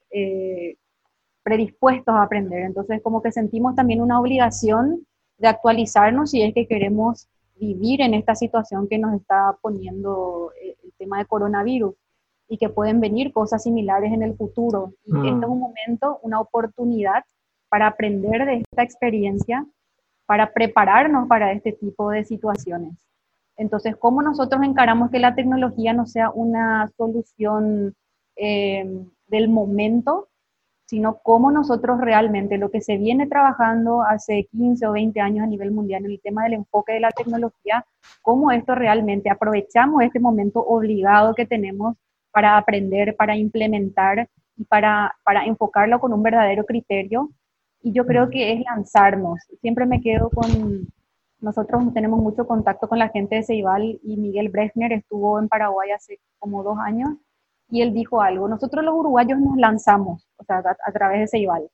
predispuestos a aprender. Entonces como que sentimos también una obligación de actualizarnos si es que queremos vivir en esta situación que nos está poniendo eh, el tema de coronavirus y que pueden venir cosas similares en el futuro. Y este es un momento, una oportunidad para aprender de esta experiencia, para prepararnos para este tipo de situaciones. Entonces, ¿cómo nosotros encaramos que la tecnología no sea una solución eh, del momento, sino cómo nosotros realmente, lo que se viene trabajando hace 15 o 20 años a nivel mundial en el tema del enfoque de la tecnología, cómo esto realmente aprovechamos este momento obligado que tenemos para aprender, para implementar y para, para enfocarlo con un verdadero criterio. Y yo creo que es lanzarnos. Siempre me quedo con, nosotros tenemos mucho contacto con la gente de Ceibal y Miguel Brechner estuvo en Paraguay hace como dos años y él dijo algo, nosotros los uruguayos nos lanzamos, o sea, a, través de Ceibal.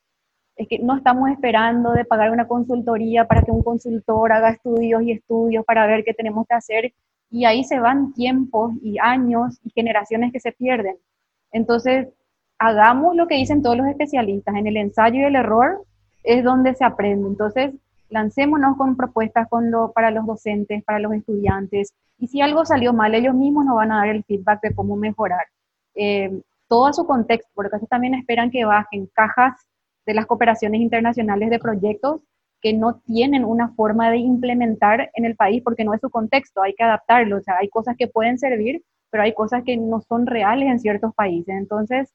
Es que no estamos esperando de pagar una consultoría para que un consultor haga estudios y estudios para ver qué tenemos que hacer, y ahí se van tiempos y años y generaciones que se pierden. Entonces, hagamos lo que dicen todos los especialistas, en el ensayo y el error es donde se aprende. Entonces, lancémonos con propuestas con lo, para los docentes, para los estudiantes, y si algo salió mal, ellos mismos nos van a dar el feedback de cómo mejorar eh, todo su contexto, porque a también esperan que bajen cajas de las cooperaciones internacionales de proyectos que no tienen una forma de implementar en el país porque no es su contexto, hay que adaptarlo, o sea, hay cosas que pueden servir, pero hay cosas que no son reales en ciertos países. Entonces,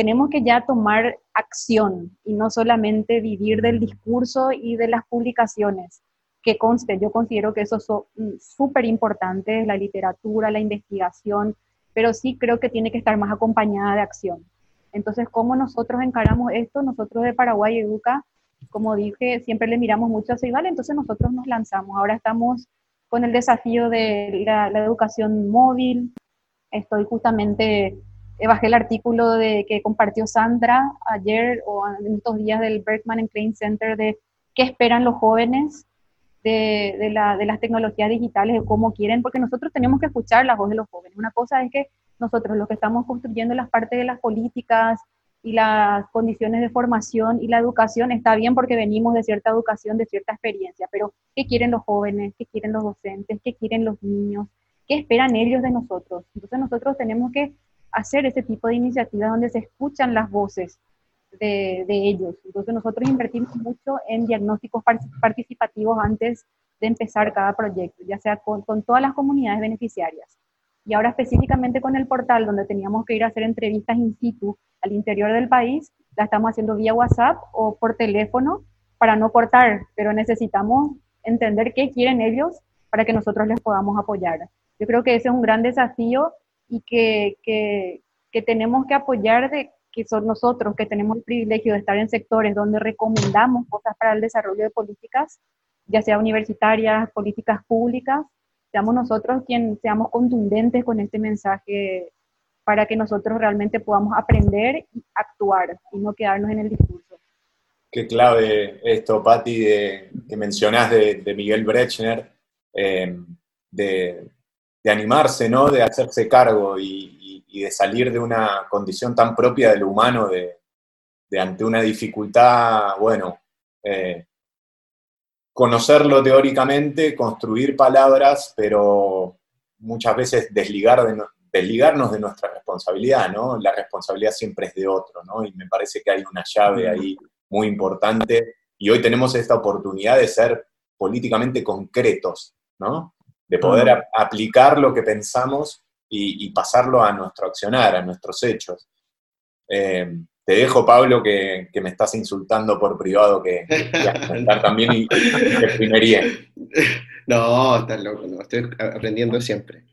tenemos que ya tomar acción y no solamente vivir del discurso y de las publicaciones, que conste, yo considero que eso es mm, súper importante, la literatura, la investigación, pero sí creo que tiene que estar más acompañada de acción. Entonces, ¿cómo nosotros encaramos esto? Nosotros de Paraguay Educa, como dije, siempre le miramos mucho a Ceibal, entonces nosotros nos lanzamos. Ahora estamos con el desafío de la, educación móvil. Estoy justamente, bajé el artículo de, que compartió Sandra ayer o en estos días del Berkman Klein Center de qué esperan los jóvenes de, de, la, de, las tecnologías digitales, de cómo quieren, porque nosotros tenemos que escuchar la voz de los jóvenes. Una cosa es que nosotros, los que estamos construyendo las partes de las políticas y las condiciones de formación y la educación, está bien porque venimos de cierta educación, de cierta experiencia, pero ¿qué quieren los jóvenes? ¿Qué quieren los docentes? ¿Qué quieren los niños? ¿Qué esperan ellos de nosotros? Entonces nosotros tenemos que hacer ese tipo de iniciativas donde se escuchan las voces de, ellos. Entonces nosotros invertimos mucho en diagnósticos participativos antes de empezar cada proyecto, ya sea con, todas las comunidades beneficiarias. Y ahora específicamente con el portal, donde teníamos que ir a hacer entrevistas in situ al interior del país, la estamos haciendo vía WhatsApp o por teléfono para no cortar, pero necesitamos entender qué quieren ellos para que nosotros les podamos apoyar. Yo creo que ese es un gran desafío y que, que, que tenemos que apoyar de que son nosotros que tenemos el privilegio de estar en sectores donde recomendamos cosas para el desarrollo de políticas, ya sea universitarias, políticas públicas, seamos nosotros quienes seamos contundentes con este mensaje para que nosotros realmente podamos aprender y actuar y no quedarnos en el discurso. Qué clave esto, Patti, de, que mencionás de, Miguel Brechner, eh, de, de, animarse, ¿no? de hacerse cargo y, de salir de una condición tan propia del humano, de, ante una dificultad, bueno, eh, conocerlo teóricamente, construir palabras, pero muchas veces desligar de, desligarnos de nuestra responsabilidad, ¿no? La responsabilidad siempre es de otro, ¿no? Y me parece que hay una llave ahí muy importante y hoy tenemos esta oportunidad de ser políticamente concretos, ¿no? De poder aplicar lo que pensamos y, pasarlo a nuestro accionar, a nuestros hechos. Eh, te dejo, Pablo, que, me estás insultando por privado, que, también y, exprimería. No, estás loco, no, estoy aprendiendo siempre.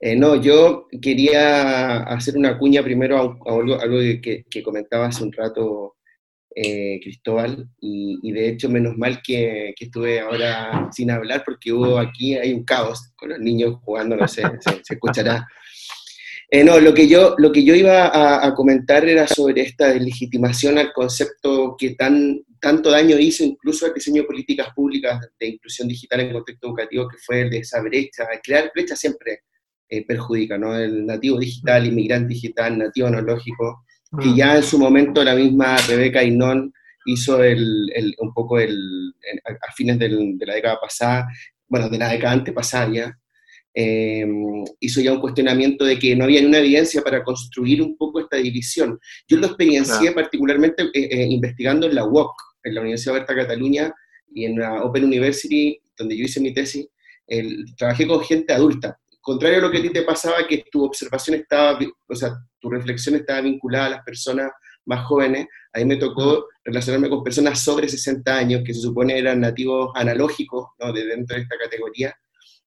Eh, no, yo quería hacer una cuña primero a, algo, que, comentaba hace un rato eh, Cristóbal, y, de hecho menos mal que, estuve ahora sin hablar porque hubo aquí, hay un caos con los niños jugando, no sé, se, escuchará. Eh, no, lo que yo, lo que yo iba a, comentar era sobre esta deslegitimación al concepto que tan, tanto daño hizo incluso al diseño de políticas públicas de inclusión digital en contexto educativo, que fue el de esa brecha. Crear brecha siempre eh, perjudica, ¿no? El nativo digital, inmigrante digital, nativo analógico, que ya en su momento la misma Rebeca Inón hizo el, un poco el, a fines de la década pasada, bueno, de la década antepasada ya, em, hizo ya un cuestionamiento de que no había ni una evidencia para construir un poco esta división. Yo lo experiencié particularmente eh, eh, investigando en la UOC, en la Universidad Berta Cataluña y en la Open University, donde yo hice mi tesis, trabajé con gente adulta, contrario a lo que a ti te pasaba, que tu observación estaba, o sea, tu reflexión estaba vinculada a las personas más jóvenes, a mí me tocó relacionarme con personas sobre 60 años, que se supone eran nativos analógicos, ¿no? De dentro de esta categoría,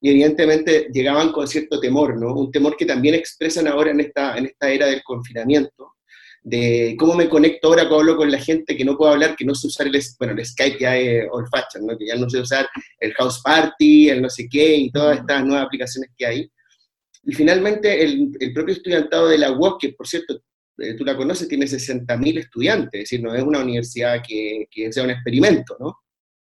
y evidentemente llegaban con cierto temor, ¿no? Un temor que también expresan ahora en esta, en esta era del confinamiento, de cómo me conecto ahora cuando hablo con la gente que no puedo hablar, que no sé usar el, bueno, el Skype ya es old fashion, ¿no? que ya no sé usar el House Party, el no sé qué y todas estas nuevas aplicaciones que hay. Y finalmente el, el propio estudiantado de la UOC, que por cierto eh, tú la conoces, tiene 60.000 estudiantes, es decir, no es una universidad que, que sea un experimento, ¿no?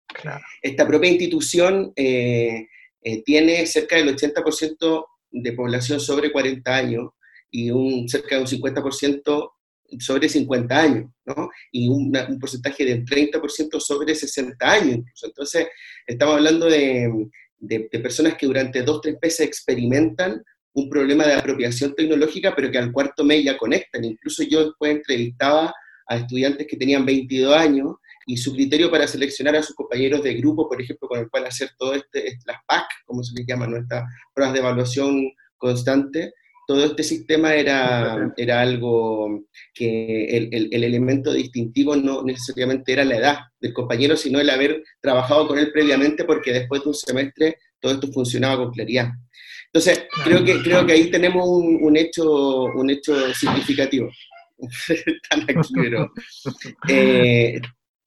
Claro. Esta propia institución eh, eh, tiene cerca del 80% de población sobre 40 años y un, cerca de un 50% sobre 50 años, ¿no? Y un porcentaje del 30% sobre 60 años incluso. Entonces, estamos hablando de, de, personas que durante dos, tres meses experimentan un problema de apropiación tecnológica, pero que al cuarto mes ya conectan. Incluso yo después entrevistaba a estudiantes que tenían 22 años y su criterio para seleccionar a sus compañeros de grupo, por ejemplo, con el cual hacer todo este, las PAC, como se les llama, nuestras pruebas de evaluación constante, todo este sistema era, era algo que el, el, elemento distintivo no necesariamente era la edad del compañero, sino el haber trabajado con él previamente, porque después de un semestre todo esto funcionaba con claridad. Entonces, creo que, creo que ahí tenemos un, un hecho, un hecho significativo. Están aquí, pero... Eh,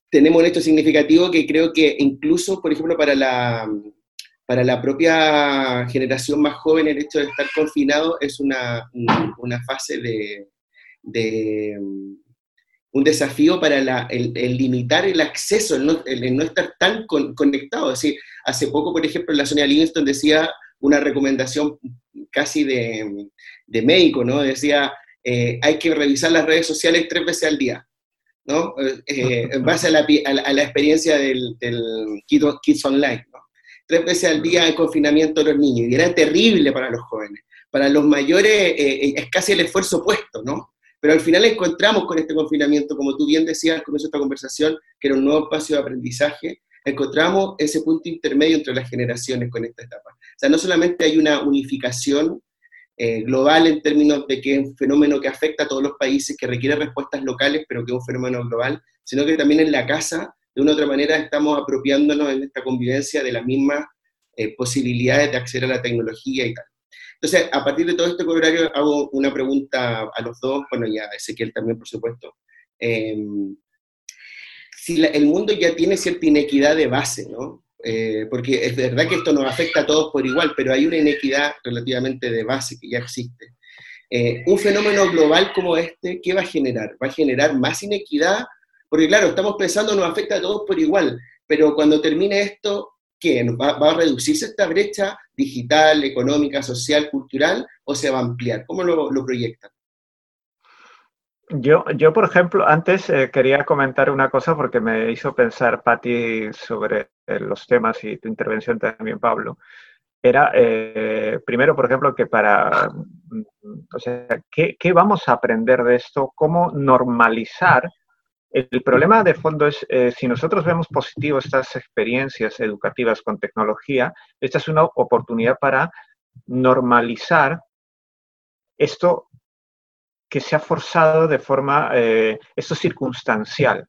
tenemos un hecho significativo que creo que incluso, por ejemplo, para la para la propia generación más joven el hecho de estar confinado es una, una fase de, de, un desafío para el, limitar el acceso, el no, estar tan conectado. Es decir, hace poco, por ejemplo, la Sonia Livingston decía una recomendación casi de, médico, ¿no? Decía, eh, hay que revisar las redes sociales tres veces al día, ¿no? Eh, en base a la, experiencia del, Kids Online, ¿no? Tres veces al día en confinamiento de los niños, y era terrible para los jóvenes. Para los mayores eh, es casi el esfuerzo opuesto, ¿no? Pero al final encontramos con este confinamiento, como tú bien decías al comienzo de esta conversación, que era un nuevo espacio de aprendizaje, encontramos ese punto intermedio entre las generaciones con esta etapa. Sea, no solamente hay una unificación eh, global en términos de que es un fenómeno que afecta a todos los países, que requiere respuestas locales, pero que es un fenómeno global, sino que también en la casa, de una u otra manera, estamos apropiándonos en esta convivencia de las mismas eh, posibilidades de acceder a la tecnología y tal. Entonces, a partir de todo este horario, hago una pregunta a los dos, bueno, y a Ezequiel también, por supuesto. Em, si el mundo ya tiene cierta inequidad de base, ¿no? Eh, porque es verdad que esto nos afecta a todos por igual, pero hay una inequidad relativamente de base que ya existe. Eh, un fenómeno global como este, ¿qué va a generar? ¿Va a generar más inequidad? Porque claro, estamos pensando nos afecta a todos por igual, pero cuando termine esto, ¿qué? ¿Va, a reducirse esta brecha digital, económica, social, cultural o se va a ampliar? ¿Cómo lo, proyectan? Yo, yo, por ejemplo, antes eh, quería comentar una cosa porque me hizo pensar, Patti, sobre los temas y tu intervención también, Pablo. Era, eh, primero, por ejemplo, que para, o sea, ¿qué, ¿qué, vamos a aprender de esto? ¿Cómo normalizar el problema de fondo es, eh, si nosotros vemos positivo estas experiencias educativas con tecnología, esta es una oportunidad para normalizar esto que se ha forzado de forma, eh, circunstancial.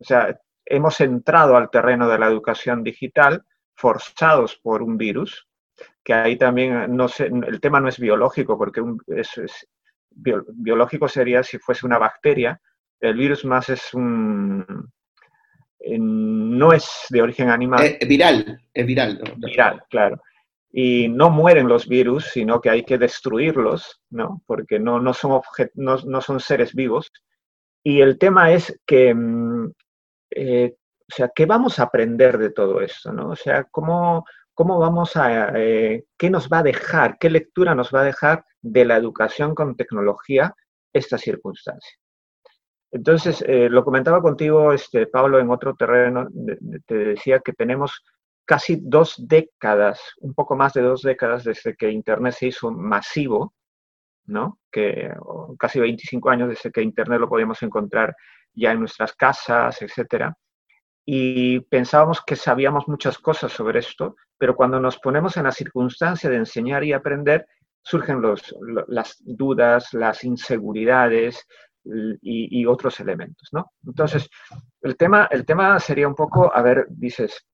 O sea, hemos entrado al terreno de la educación digital forzados por un virus, que ahí también no sé, el tema no es biológico, porque un, es, biológico sería si fuese una bacteria, el virus más es un... no es de origen animal. Es viral, es viral. Viral, claro. Y no mueren los virus, sino que hay que destruirlos, ¿no? Porque no, no, son, no, son seres vivos. Y el tema es que, mm, eh, o sea, ¿qué vamos a aprender de todo esto, no? O sea, ¿cómo, cómo vamos a, eh, qué nos va a dejar, qué lectura nos va a dejar de la educación con tecnología esta circunstancia? Entonces, eh, lo comentaba contigo, este, Pablo, en otro terreno, te decía que tenemos casi dos décadas, un poco más de dos décadas desde que Internet se hizo masivo, ¿no? Que casi 25 años desde que Internet lo podíamos encontrar ya en nuestras casas, etcétera. Y pensábamos que sabíamos muchas cosas sobre esto, pero cuando nos ponemos en la circunstancia de enseñar y aprender, surgen las dudas, las inseguridades, y, otros elementos, ¿no? Entonces, el tema, el tema sería un poco, a ver, dices,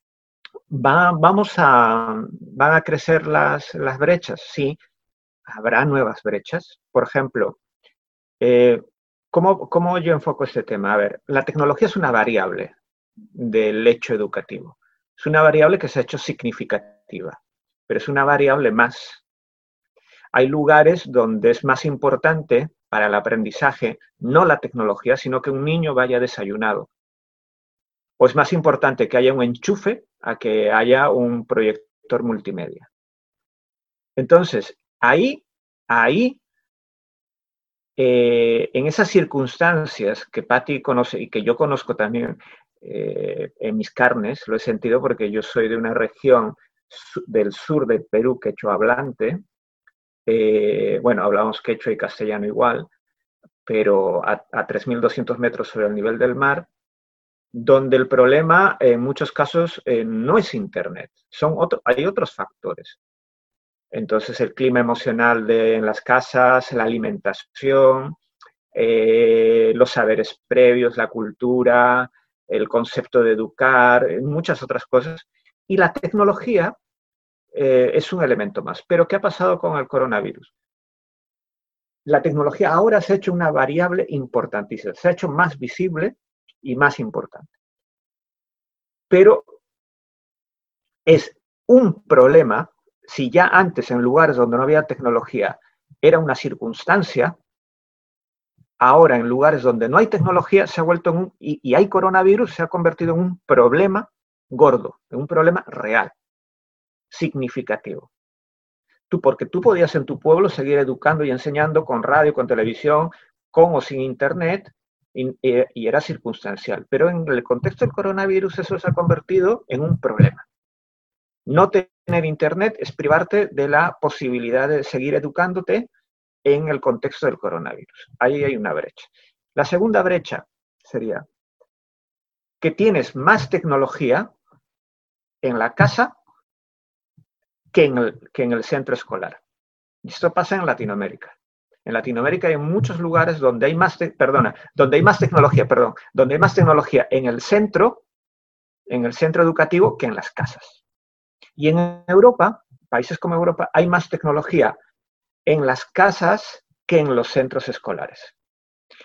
va, vamos a, ¿van a crecer las, las brechas? Sí, habrá nuevas brechas. Por ejemplo, eh, ¿cómo, ¿cómo yo enfoco este tema? A ver, la tecnología es una variable del hecho educativo. Es una variable que se ha hecho significativa, pero es una variable más. Hay lugares donde es más importante para el aprendizaje no la tecnología, sino que un niño vaya desayunado. O es más importante que haya un enchufe a que haya un proyector multimedia. Entonces, ahí, ahí, eh, en esas circunstancias que Patti conoce y que yo conozco también eh, en mis carnes, lo he sentido porque yo soy de una región del sur del Perú quechua hablante, eh, bueno, hablamos quechua y castellano igual, pero a, 3.200 metros sobre el nivel del mar, donde el problema en muchos casos no es Internet, son hay otros factores. Entonces, el clima emocional de, en las casas, la alimentación, eh, los saberes previos, la cultura, el concepto de educar, muchas otras cosas. Y la tecnología, eh, es un elemento más. Pero ¿qué ha pasado con el coronavirus? La tecnología ahora se ha hecho una variable importantísima, se ha hecho más visible y más importante. Pero es un problema si ya antes en lugares donde no había tecnología era una circunstancia, ahora en lugares donde no hay tecnología se ha vuelto y, hay coronavirus, se ha convertido en un problema gordo, en un problema real, significativo. Tú, porque tú podías en tu pueblo seguir educando y enseñando con radio, con televisión, con o sin internet, y, y, era circunstancial. Pero en el contexto del coronavirus eso se ha convertido en un problema. No tener internet es privarte de la posibilidad de seguir educándote en el contexto del coronavirus. Ahí hay una brecha. La segunda brecha sería que tienes más tecnología en la casa que en el, que en el centro escolar. Esto pasa en Latinoamérica. En Latinoamérica hay muchos lugares donde hay más, perdona, donde hay más tecnología, perdón, donde hay más tecnología en el centro, en el centro educativo que en las casas. Y en Europa, países como Europa, hay más tecnología en las casas que en los centros escolares.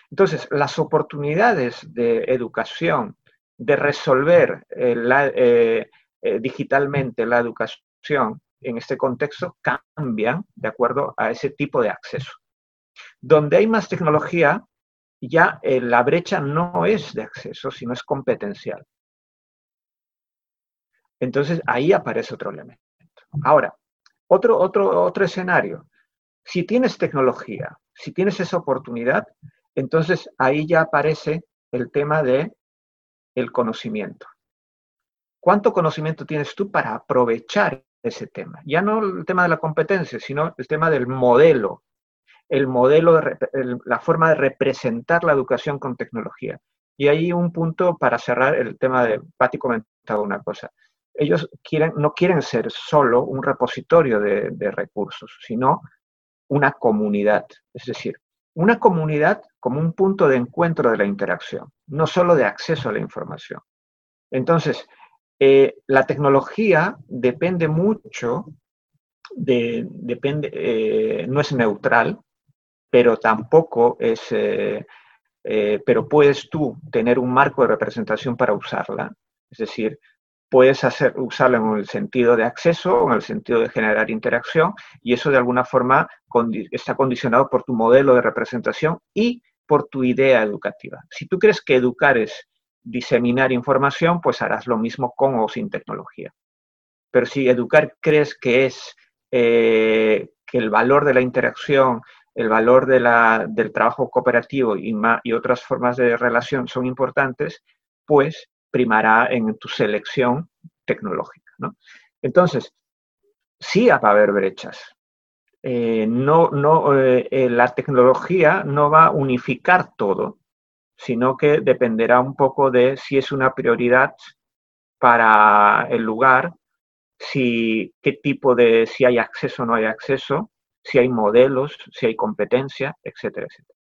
Entonces, las oportunidades de educación, de resolver eh, eh, eh, digitalmente la educación en este contexto cambian de acuerdo a ese tipo de acceso. Donde hay más tecnología, ya la brecha no es de acceso, sino es competencial. Entonces ahí aparece otro elemento. Ahora, otro, otro, otro escenario. Si tienes tecnología, si tienes esa oportunidad, entonces ahí ya aparece el tema de el conocimiento. ¿Cuánto conocimiento tienes tú para aprovechar ese tema? Ya no el tema de la competencia, sino el tema del modelo, el modelo, de, la forma de representar la educación con tecnología. Y ahí un punto para cerrar el tema de, Patti comentaba una cosa, ellos quieren, no quieren ser solo un repositorio de, recursos, sino una comunidad, es decir, una comunidad como un punto de encuentro de la interacción, no solo de acceso a la información. Entonces, eh, la tecnología depende mucho, de, depende, eh, no es neutral, pero tampoco es, eh, pero puedes tú tener un marco de representación para usarla. Es decir, puedes hacer, usarla en el sentido de acceso en el sentido de generar interacción y eso de alguna forma está condicionado por tu modelo de representación y por tu idea educativa. Si tú crees que educar es diseminar información, pues harás lo mismo con o sin tecnología. Pero si educar crees que es eh, que el valor de la interacción, el valor del trabajo cooperativo y otras formas de relación son importantes, pues primará en tu selección tecnológica. ¿no? Entonces, sí va a haber brechas. Eh, no, no, eh, eh, la tecnología no va a unificar todo, sino que dependerá un poco de si es una prioridad para el lugar, si qué tipo de, si hay acceso o no hay acceso, si hay modelos, si hay competencia, etcétera, etcétera.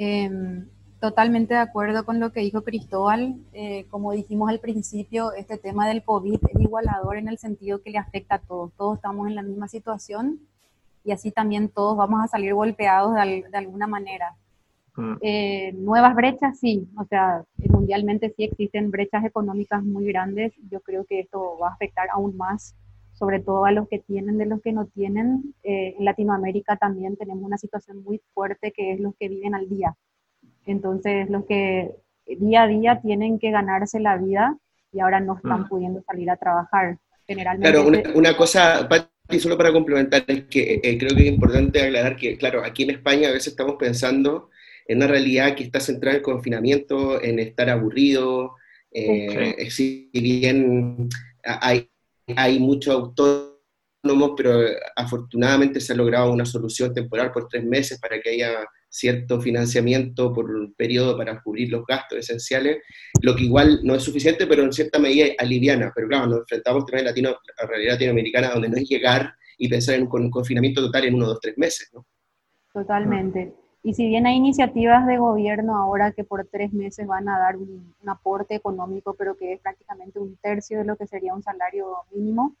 Eh, totalmente de acuerdo con lo que dijo Cristóbal. Eh, como dijimos al principio, este tema del COVID es igualador en el sentido que le afecta a todos. Todos estamos en la misma situación y así también todos vamos a salir golpeados de, de alguna manera. Mm. Eh, nuevas brechas, sí, o sea, mundialmente sí existen brechas económicas muy grandes. Yo creo que esto va a afectar aún más, sobre todo a los que tienen de los que no tienen. Eh, en Latinoamérica también tenemos una situación muy fuerte que es los que viven al día. Entonces, los que día a día tienen que ganarse la vida y ahora no están mm. pudiendo salir a trabajar. Generalmente. Claro, una, una cosa, y solo para complementar, es que eh, creo que es importante aclarar que, claro, aquí en España a veces estamos pensando en una realidad que está centrada en el confinamiento, en estar aburrido, eh, sí. si bien hay, hay muchos autónomos, pero afortunadamente se ha logrado una solución temporal por tres meses para que haya cierto financiamiento por un periodo para cubrir los gastos esenciales, lo que igual no es suficiente, pero en cierta medida aliviana. Pero claro, nos enfrentamos también a, la realidad latinoamericana donde no es llegar y pensar en un, confinamiento total en uno, dos, tres meses. ¿no? Totalmente. Y si bien hay iniciativas de gobierno ahora que por tres meses van a dar un, un aporte económico, pero que es prácticamente un tercio de lo que sería un salario mínimo,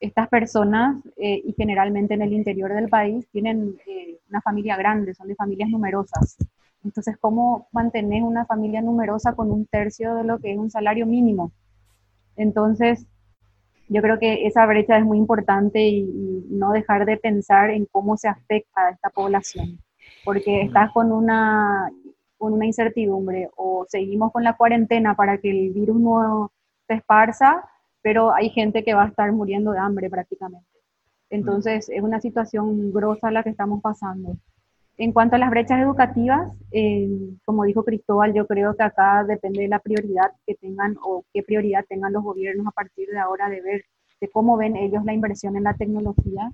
estas personas, eh, y generalmente en el interior del país, tienen eh, una familia grande, son de familias numerosas. Entonces, ¿cómo mantener una familia numerosa con un tercio de lo que es un salario mínimo? Entonces, yo creo que esa brecha es muy importante y, no dejar de pensar en cómo se afecta a esta población, porque estás con una, con una incertidumbre o seguimos con la cuarentena para que el virus no se esparza, pero hay gente que va a estar muriendo de hambre prácticamente. Entonces es una situación grosa la que estamos pasando. En cuanto a las brechas educativas, eh, como dijo Cristóbal, yo creo que acá depende de la prioridad que tengan o qué prioridad tengan los gobiernos a partir de ahora de ver de cómo ven ellos la inversión en la tecnología,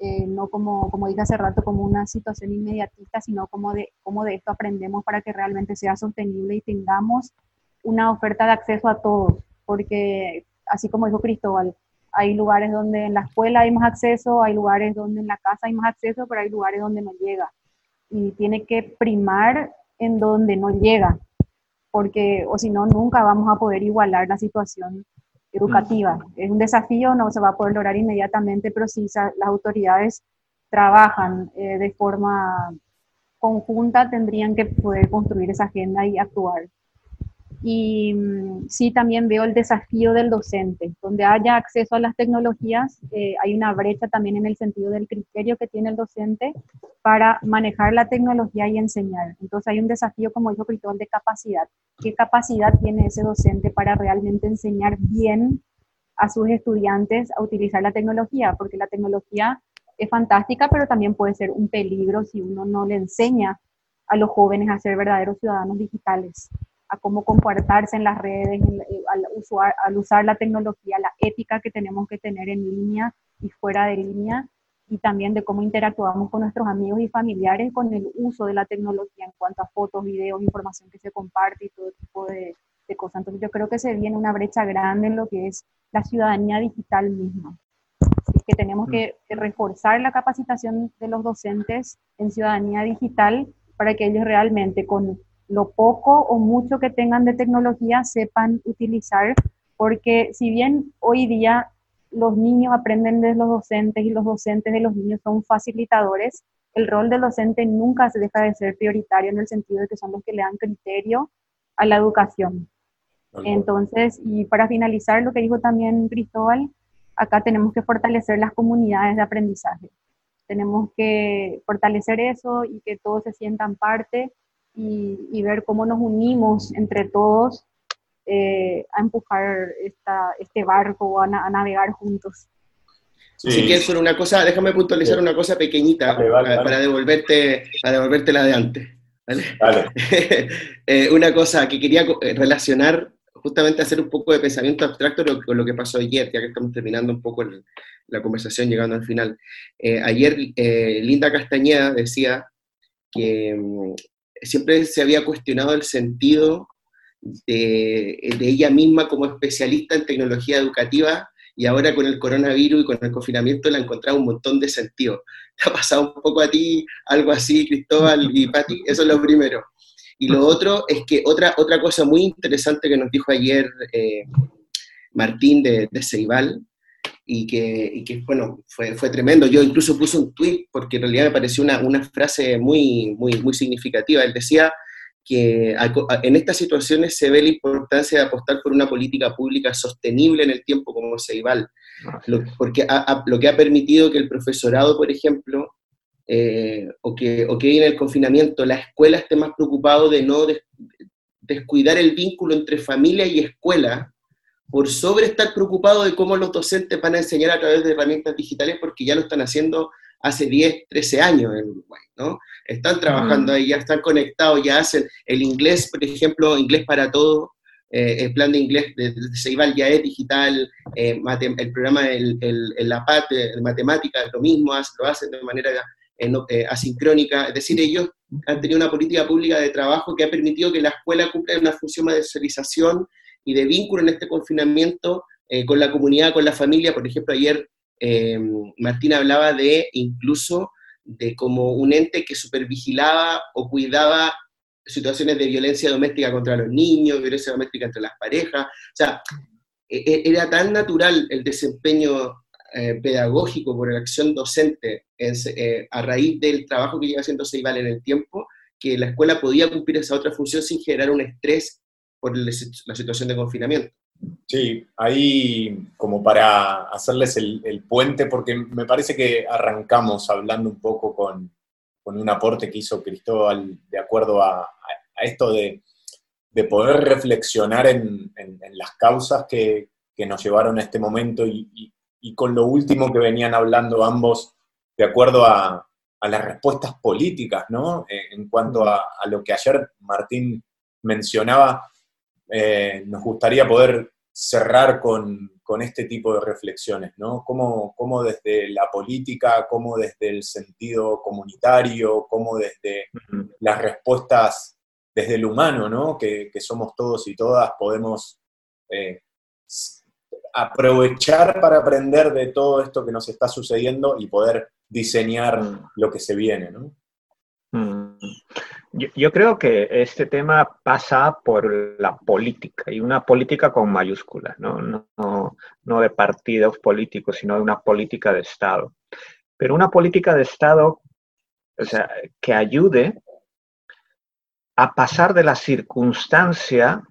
eh, no como, como dije hace rato, como una situación inmediatista, sino como de cómo de esto aprendemos para que realmente sea sostenible y tengamos una oferta de acceso a todos, porque así como dijo Cristóbal, hay lugares donde en la escuela hay más acceso, hay lugares donde en la casa hay más acceso, pero hay lugares donde no llega y tiene que primar en donde no llega, porque o si no, nunca vamos a poder igualar la situación educativa. Es un desafío, no se va a poder lograr inmediatamente, pero sí las autoridades trabajan eh, de forma conjunta, tendrían que poder construir esa agenda y actuar. Y mm, sí, también veo el desafío del docente. Donde haya acceso a las tecnologías, eh, hay una brecha también en el sentido del criterio que tiene el docente para manejar la tecnología y enseñar. Entonces hay un desafío, como dijo Cristóbal, de capacidad. ¿Qué capacidad tiene ese docente para realmente enseñar bien a sus estudiantes a utilizar la tecnología? Porque la tecnología es fantástica, pero también puede ser un peligro si uno no le enseña a los jóvenes a ser verdaderos ciudadanos digitales a cómo comportarse en las redes, eh, al, usar, al usar la tecnología, la ética que tenemos que tener en línea y fuera de línea, y también de cómo interactuamos con nuestros amigos y familiares con el uso de la tecnología en cuanto a fotos, videos, información que se comparte y todo tipo de, de cosas. Entonces yo creo que se viene una brecha grande en lo que es la ciudadanía digital misma. Es que tenemos mm. que reforzar la capacitación de los docentes en ciudadanía digital para que ellos realmente con lo poco o mucho que tengan de tecnología sepan utilizar, porque si bien hoy día los niños aprenden de los docentes y los docentes de los niños son facilitadores, el rol del docente nunca se deja de ser prioritario en el sentido de que son los que le dan criterio a la educación. Entonces, y para finalizar lo que dijo también Cristóbal, acá tenemos que fortalecer las comunidades de aprendizaje. Tenemos que fortalecer eso y que todos se sientan parte y, ver cómo nos unimos entre todos eh, a empujar esta, este barco, a, a navegar juntos. Sí. que eso una cosa, déjame puntualizar una cosa pequeñita para, devolverte, para devolverte la de antes. Eh, una cosa que quería eh, relacionar, justamente hacer un poco de pensamiento abstracto con lo que pasó ayer, ya que estamos terminando un poco la conversación, llegando al final. ayer Linda Castañeda decía que mm, siempre se había cuestionado el sentido de, ella misma como especialista en tecnología educativa y ahora con el coronavirus y con el confinamiento le ha encontrado un montón de sentido. ¿Te ha pasado un poco a ti algo así, Cristóbal y Patti? Eso es lo primero. Y lo otro es que otra, otra cosa muy interesante que nos dijo ayer eh, Martín de, de Ceibal, y que, que bueno, fue, fue, tremendo. Yo incluso puse un tweet porque en realidad me pareció una, una frase muy, muy, muy significativa. Él decía que en estas situaciones se ve la importancia de apostar por una política pública sostenible en el tiempo como Ceibal, lo, porque lo que ha permitido que el profesorado, por ejemplo, eh, o, que, o que en el confinamiento la escuela esté más preocupado de no descuidar el vínculo entre familia y escuela, por sobre estar preocupado de cómo los docentes van a enseñar a través de herramientas digitales, porque ya lo están haciendo hace 10, 13 años en Uruguay, ¿no? Están trabajando ahí, ya están conectados, ya hacen el inglés, por ejemplo, inglés para todo, eh, el plan de inglés de, Ceibal ya es digital, eh, el programa, el, el, la PAT, de matemáticas, lo mismo, lo hacen de manera eh, asincrónica, es decir, ellos han tenido una política pública de trabajo que ha permitido que la escuela cumpla una función de socialización y de vínculo en este confinamiento eh, con la comunidad, con la familia. Por ejemplo, ayer eh, Martín hablaba de incluso de como un ente que supervigilaba o cuidaba situaciones de violencia doméstica contra los niños, violencia doméstica entre las parejas. O sea, e, e, era tan natural el desempeño eh, pedagógico por la acción docente a raíz del trabajo que lleva haciendo Ceibal en el tiempo, que la escuela podía cumplir esa otra función sin generar un estrés por la situación de confinamiento. Sí, ahí como para hacerles el, puente, porque me parece que arrancamos hablando un poco con, un aporte que hizo Cristóbal de acuerdo a, esto de, poder reflexionar en, las causas que, nos llevaron a este momento y, con lo último que venían hablando ambos de acuerdo a, las respuestas políticas, ¿no? Eh, en cuanto a, lo que ayer Martín mencionaba, eh, nos gustaría poder cerrar con, este tipo de reflexiones, ¿no? Cómo, desde la política, cómo desde el sentido comunitario, cómo desde las respuestas desde el humano, ¿no? Que, somos todos y todas, podemos eh, aprovechar para aprender de todo esto que nos está sucediendo y poder diseñar mm. lo que se viene, ¿no? Mm. Yo, creo que este tema pasa por la política, y una política con mayúsculas, ¿no? No, no, de partidos políticos, sino de una política de Estado. Pero una política de Estado o sea, que ayude a pasar de la circunstancia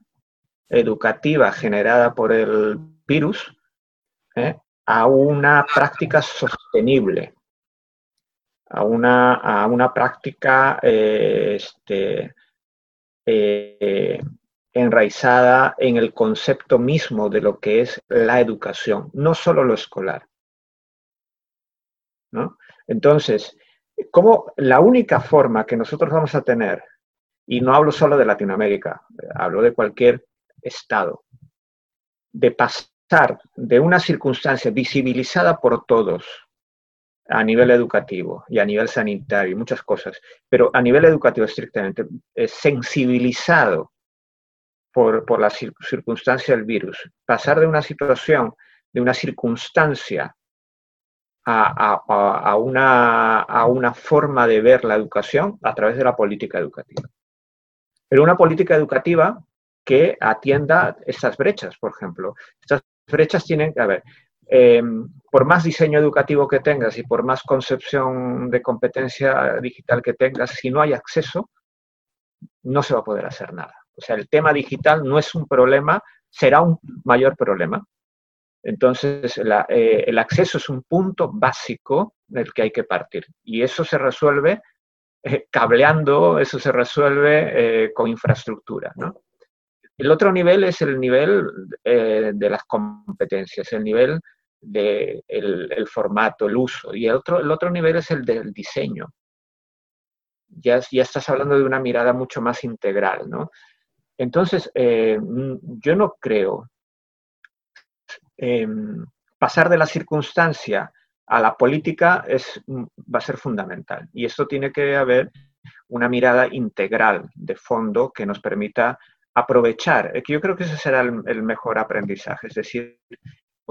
educativa generada por el virus ¿eh? a una práctica sostenible, a una, a una práctica eh, este, eh, enraizada en el concepto mismo de lo que es la educación, no solo lo escolar. Entonces, como la única forma que nosotros vamos a tener, y no hablo solo de Latinoamérica, hablo de cualquier estado, de pasar de una circunstancia visibilizada por todos, a nivel educativo y a nivel sanitario y muchas cosas, pero a nivel educativo estrictamente, es sensibilizado por, la circunstancia del virus. Pasar de una situación, de una circunstancia a, una, a una forma de ver la educación a través de la política educativa. Pero una política educativa que atienda estas brechas, por ejemplo. Estas brechas tienen, a ver, Em, por más diseño educativo que tengas y por más concepción de competencia digital que tengas, si no hay acceso, no se va a poder hacer nada. O sea, el tema digital no es un problema, será un mayor problema. Entonces, eh, el acceso es un punto básico del que hay que partir. Y eso se resuelve eh, cableando, eso se resuelve eh, con infraestructura. El otro nivel es el nivel de las competencias, el nivel del de el formato, el uso. Y el otro, el otro nivel es el del diseño. Ya, ya estás hablando de una mirada mucho más integral, ¿no? Entonces, eh, yo no creo em, pasar de la circunstancia a la política es, va a ser fundamental. Y esto tiene que haber una mirada integral de fondo que nos permita aprovechar, que yo creo que ese será el mejor aprendizaje, es decir,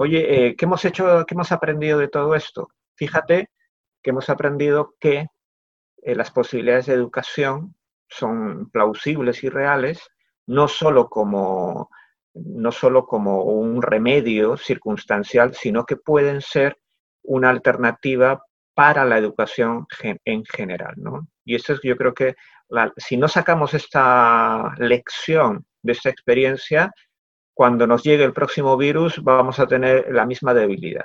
Oye, eh, ¿qué hemos hecho, qué hemos aprendido de todo esto? Fíjate que hemos aprendido que eh, las posibilidades de educación son plausibles y reales, no solo como no solo como un remedio circunstancial, sino que pueden ser una alternativa para la educación en general. ¿no? Y esto es, yo creo que si no sacamos esta lección de esta experiencia, cuando nos llegue el próximo virus vamos a tener la misma debilidad.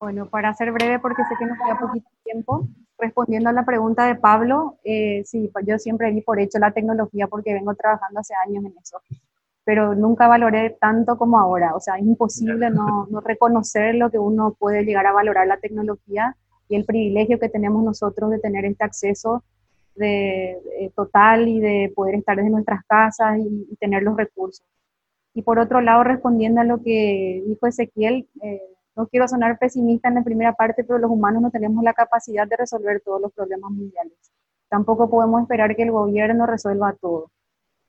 Bueno, para ser breve, porque sé que nos queda poquito tiempo, respondiendo a la pregunta de Pablo, eh, sí, yo siempre di por hecho la tecnología porque vengo trabajando hace años en eso, pero nunca valoré tanto como ahora. O sea, es imposible no, no reconocer lo que uno puede llegar a valorar la tecnología y el privilegio que tenemos nosotros de tener este acceso de, total y de poder estar desde nuestras casas y, tener los recursos. Y por otro lado, respondiendo a lo que dijo Ezequiel, eh, no quiero sonar pesimista en la primera parte, pero los humanos no tenemos la capacidad de resolver todos los problemas mundiales. Tampoco podemos esperar que el gobierno resuelva todo.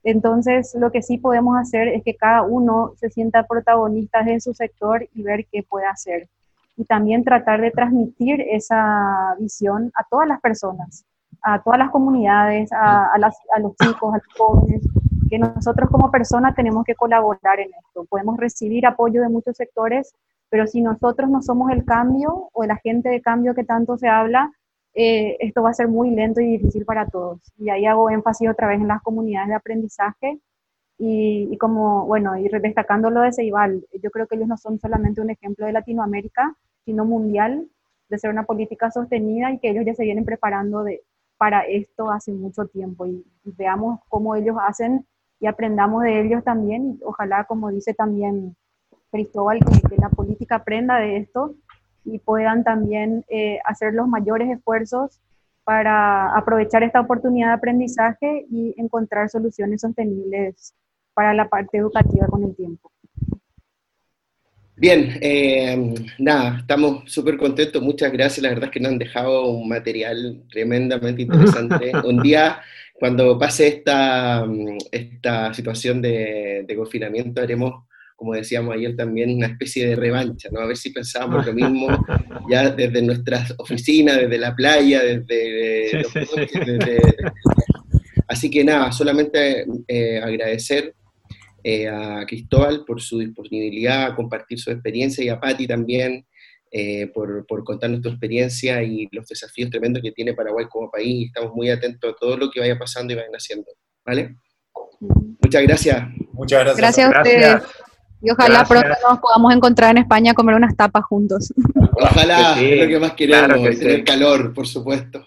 Entonces, lo que sí podemos hacer es que cada uno se sienta protagonista de su sector y ver qué puede hacer. Y también tratar de transmitir esa visión a todas las personas, a todas las comunidades, a, los chicos, a los jóvenes, que nosotros como personas tenemos que colaborar en esto. Podemos recibir apoyo de muchos sectores, pero si nosotros no somos el cambio o el agente de cambio que tanto se habla, eh, esto va a ser muy lento y difícil para todos. Y ahí hago énfasis otra vez en las comunidades de aprendizaje y, como, bueno, y destacando lo de Ceibal, yo creo que ellos no son solamente un ejemplo de Latinoamérica, sino mundial, de ser una política sostenida y que ellos ya se vienen preparando de, para esto hace mucho tiempo y, veamos cómo ellos hacen y aprendamos de ellos también y ojalá, como dice también Cristóbal, que, la política aprenda de esto y puedan también eh, hacer los mayores esfuerzos para aprovechar esta oportunidad de aprendizaje y encontrar soluciones sostenibles para la parte educativa con el tiempo. Bien, eh, nada, estamos súper contentos, muchas gracias, la verdad es que nos han dejado un material tremendamente interesante. un día, cuando pase esta, esta situación de, confinamiento, haremos, como decíamos ayer también, una especie de revancha, ¿no? A ver si pensábamos lo mismo ya desde nuestras oficinas, desde la playa, desde... así que nada, solamente eh, agradecer eh, a Cristóbal por su disponibilidad a compartir su experiencia y a Patti también eh, por, por, contarnos tu experiencia y los desafíos tremendos que tiene Paraguay como país. Estamos muy atentos a todo lo que vaya pasando y vayan haciendo. ¿Vale? Muchas gracias. Muchas gracias. Gracias a ustedes. Y ojalá pronto nos podamos encontrar en España a comer unas tapas juntos. Ojalá, es lo que más queremos, tener calor, por supuesto.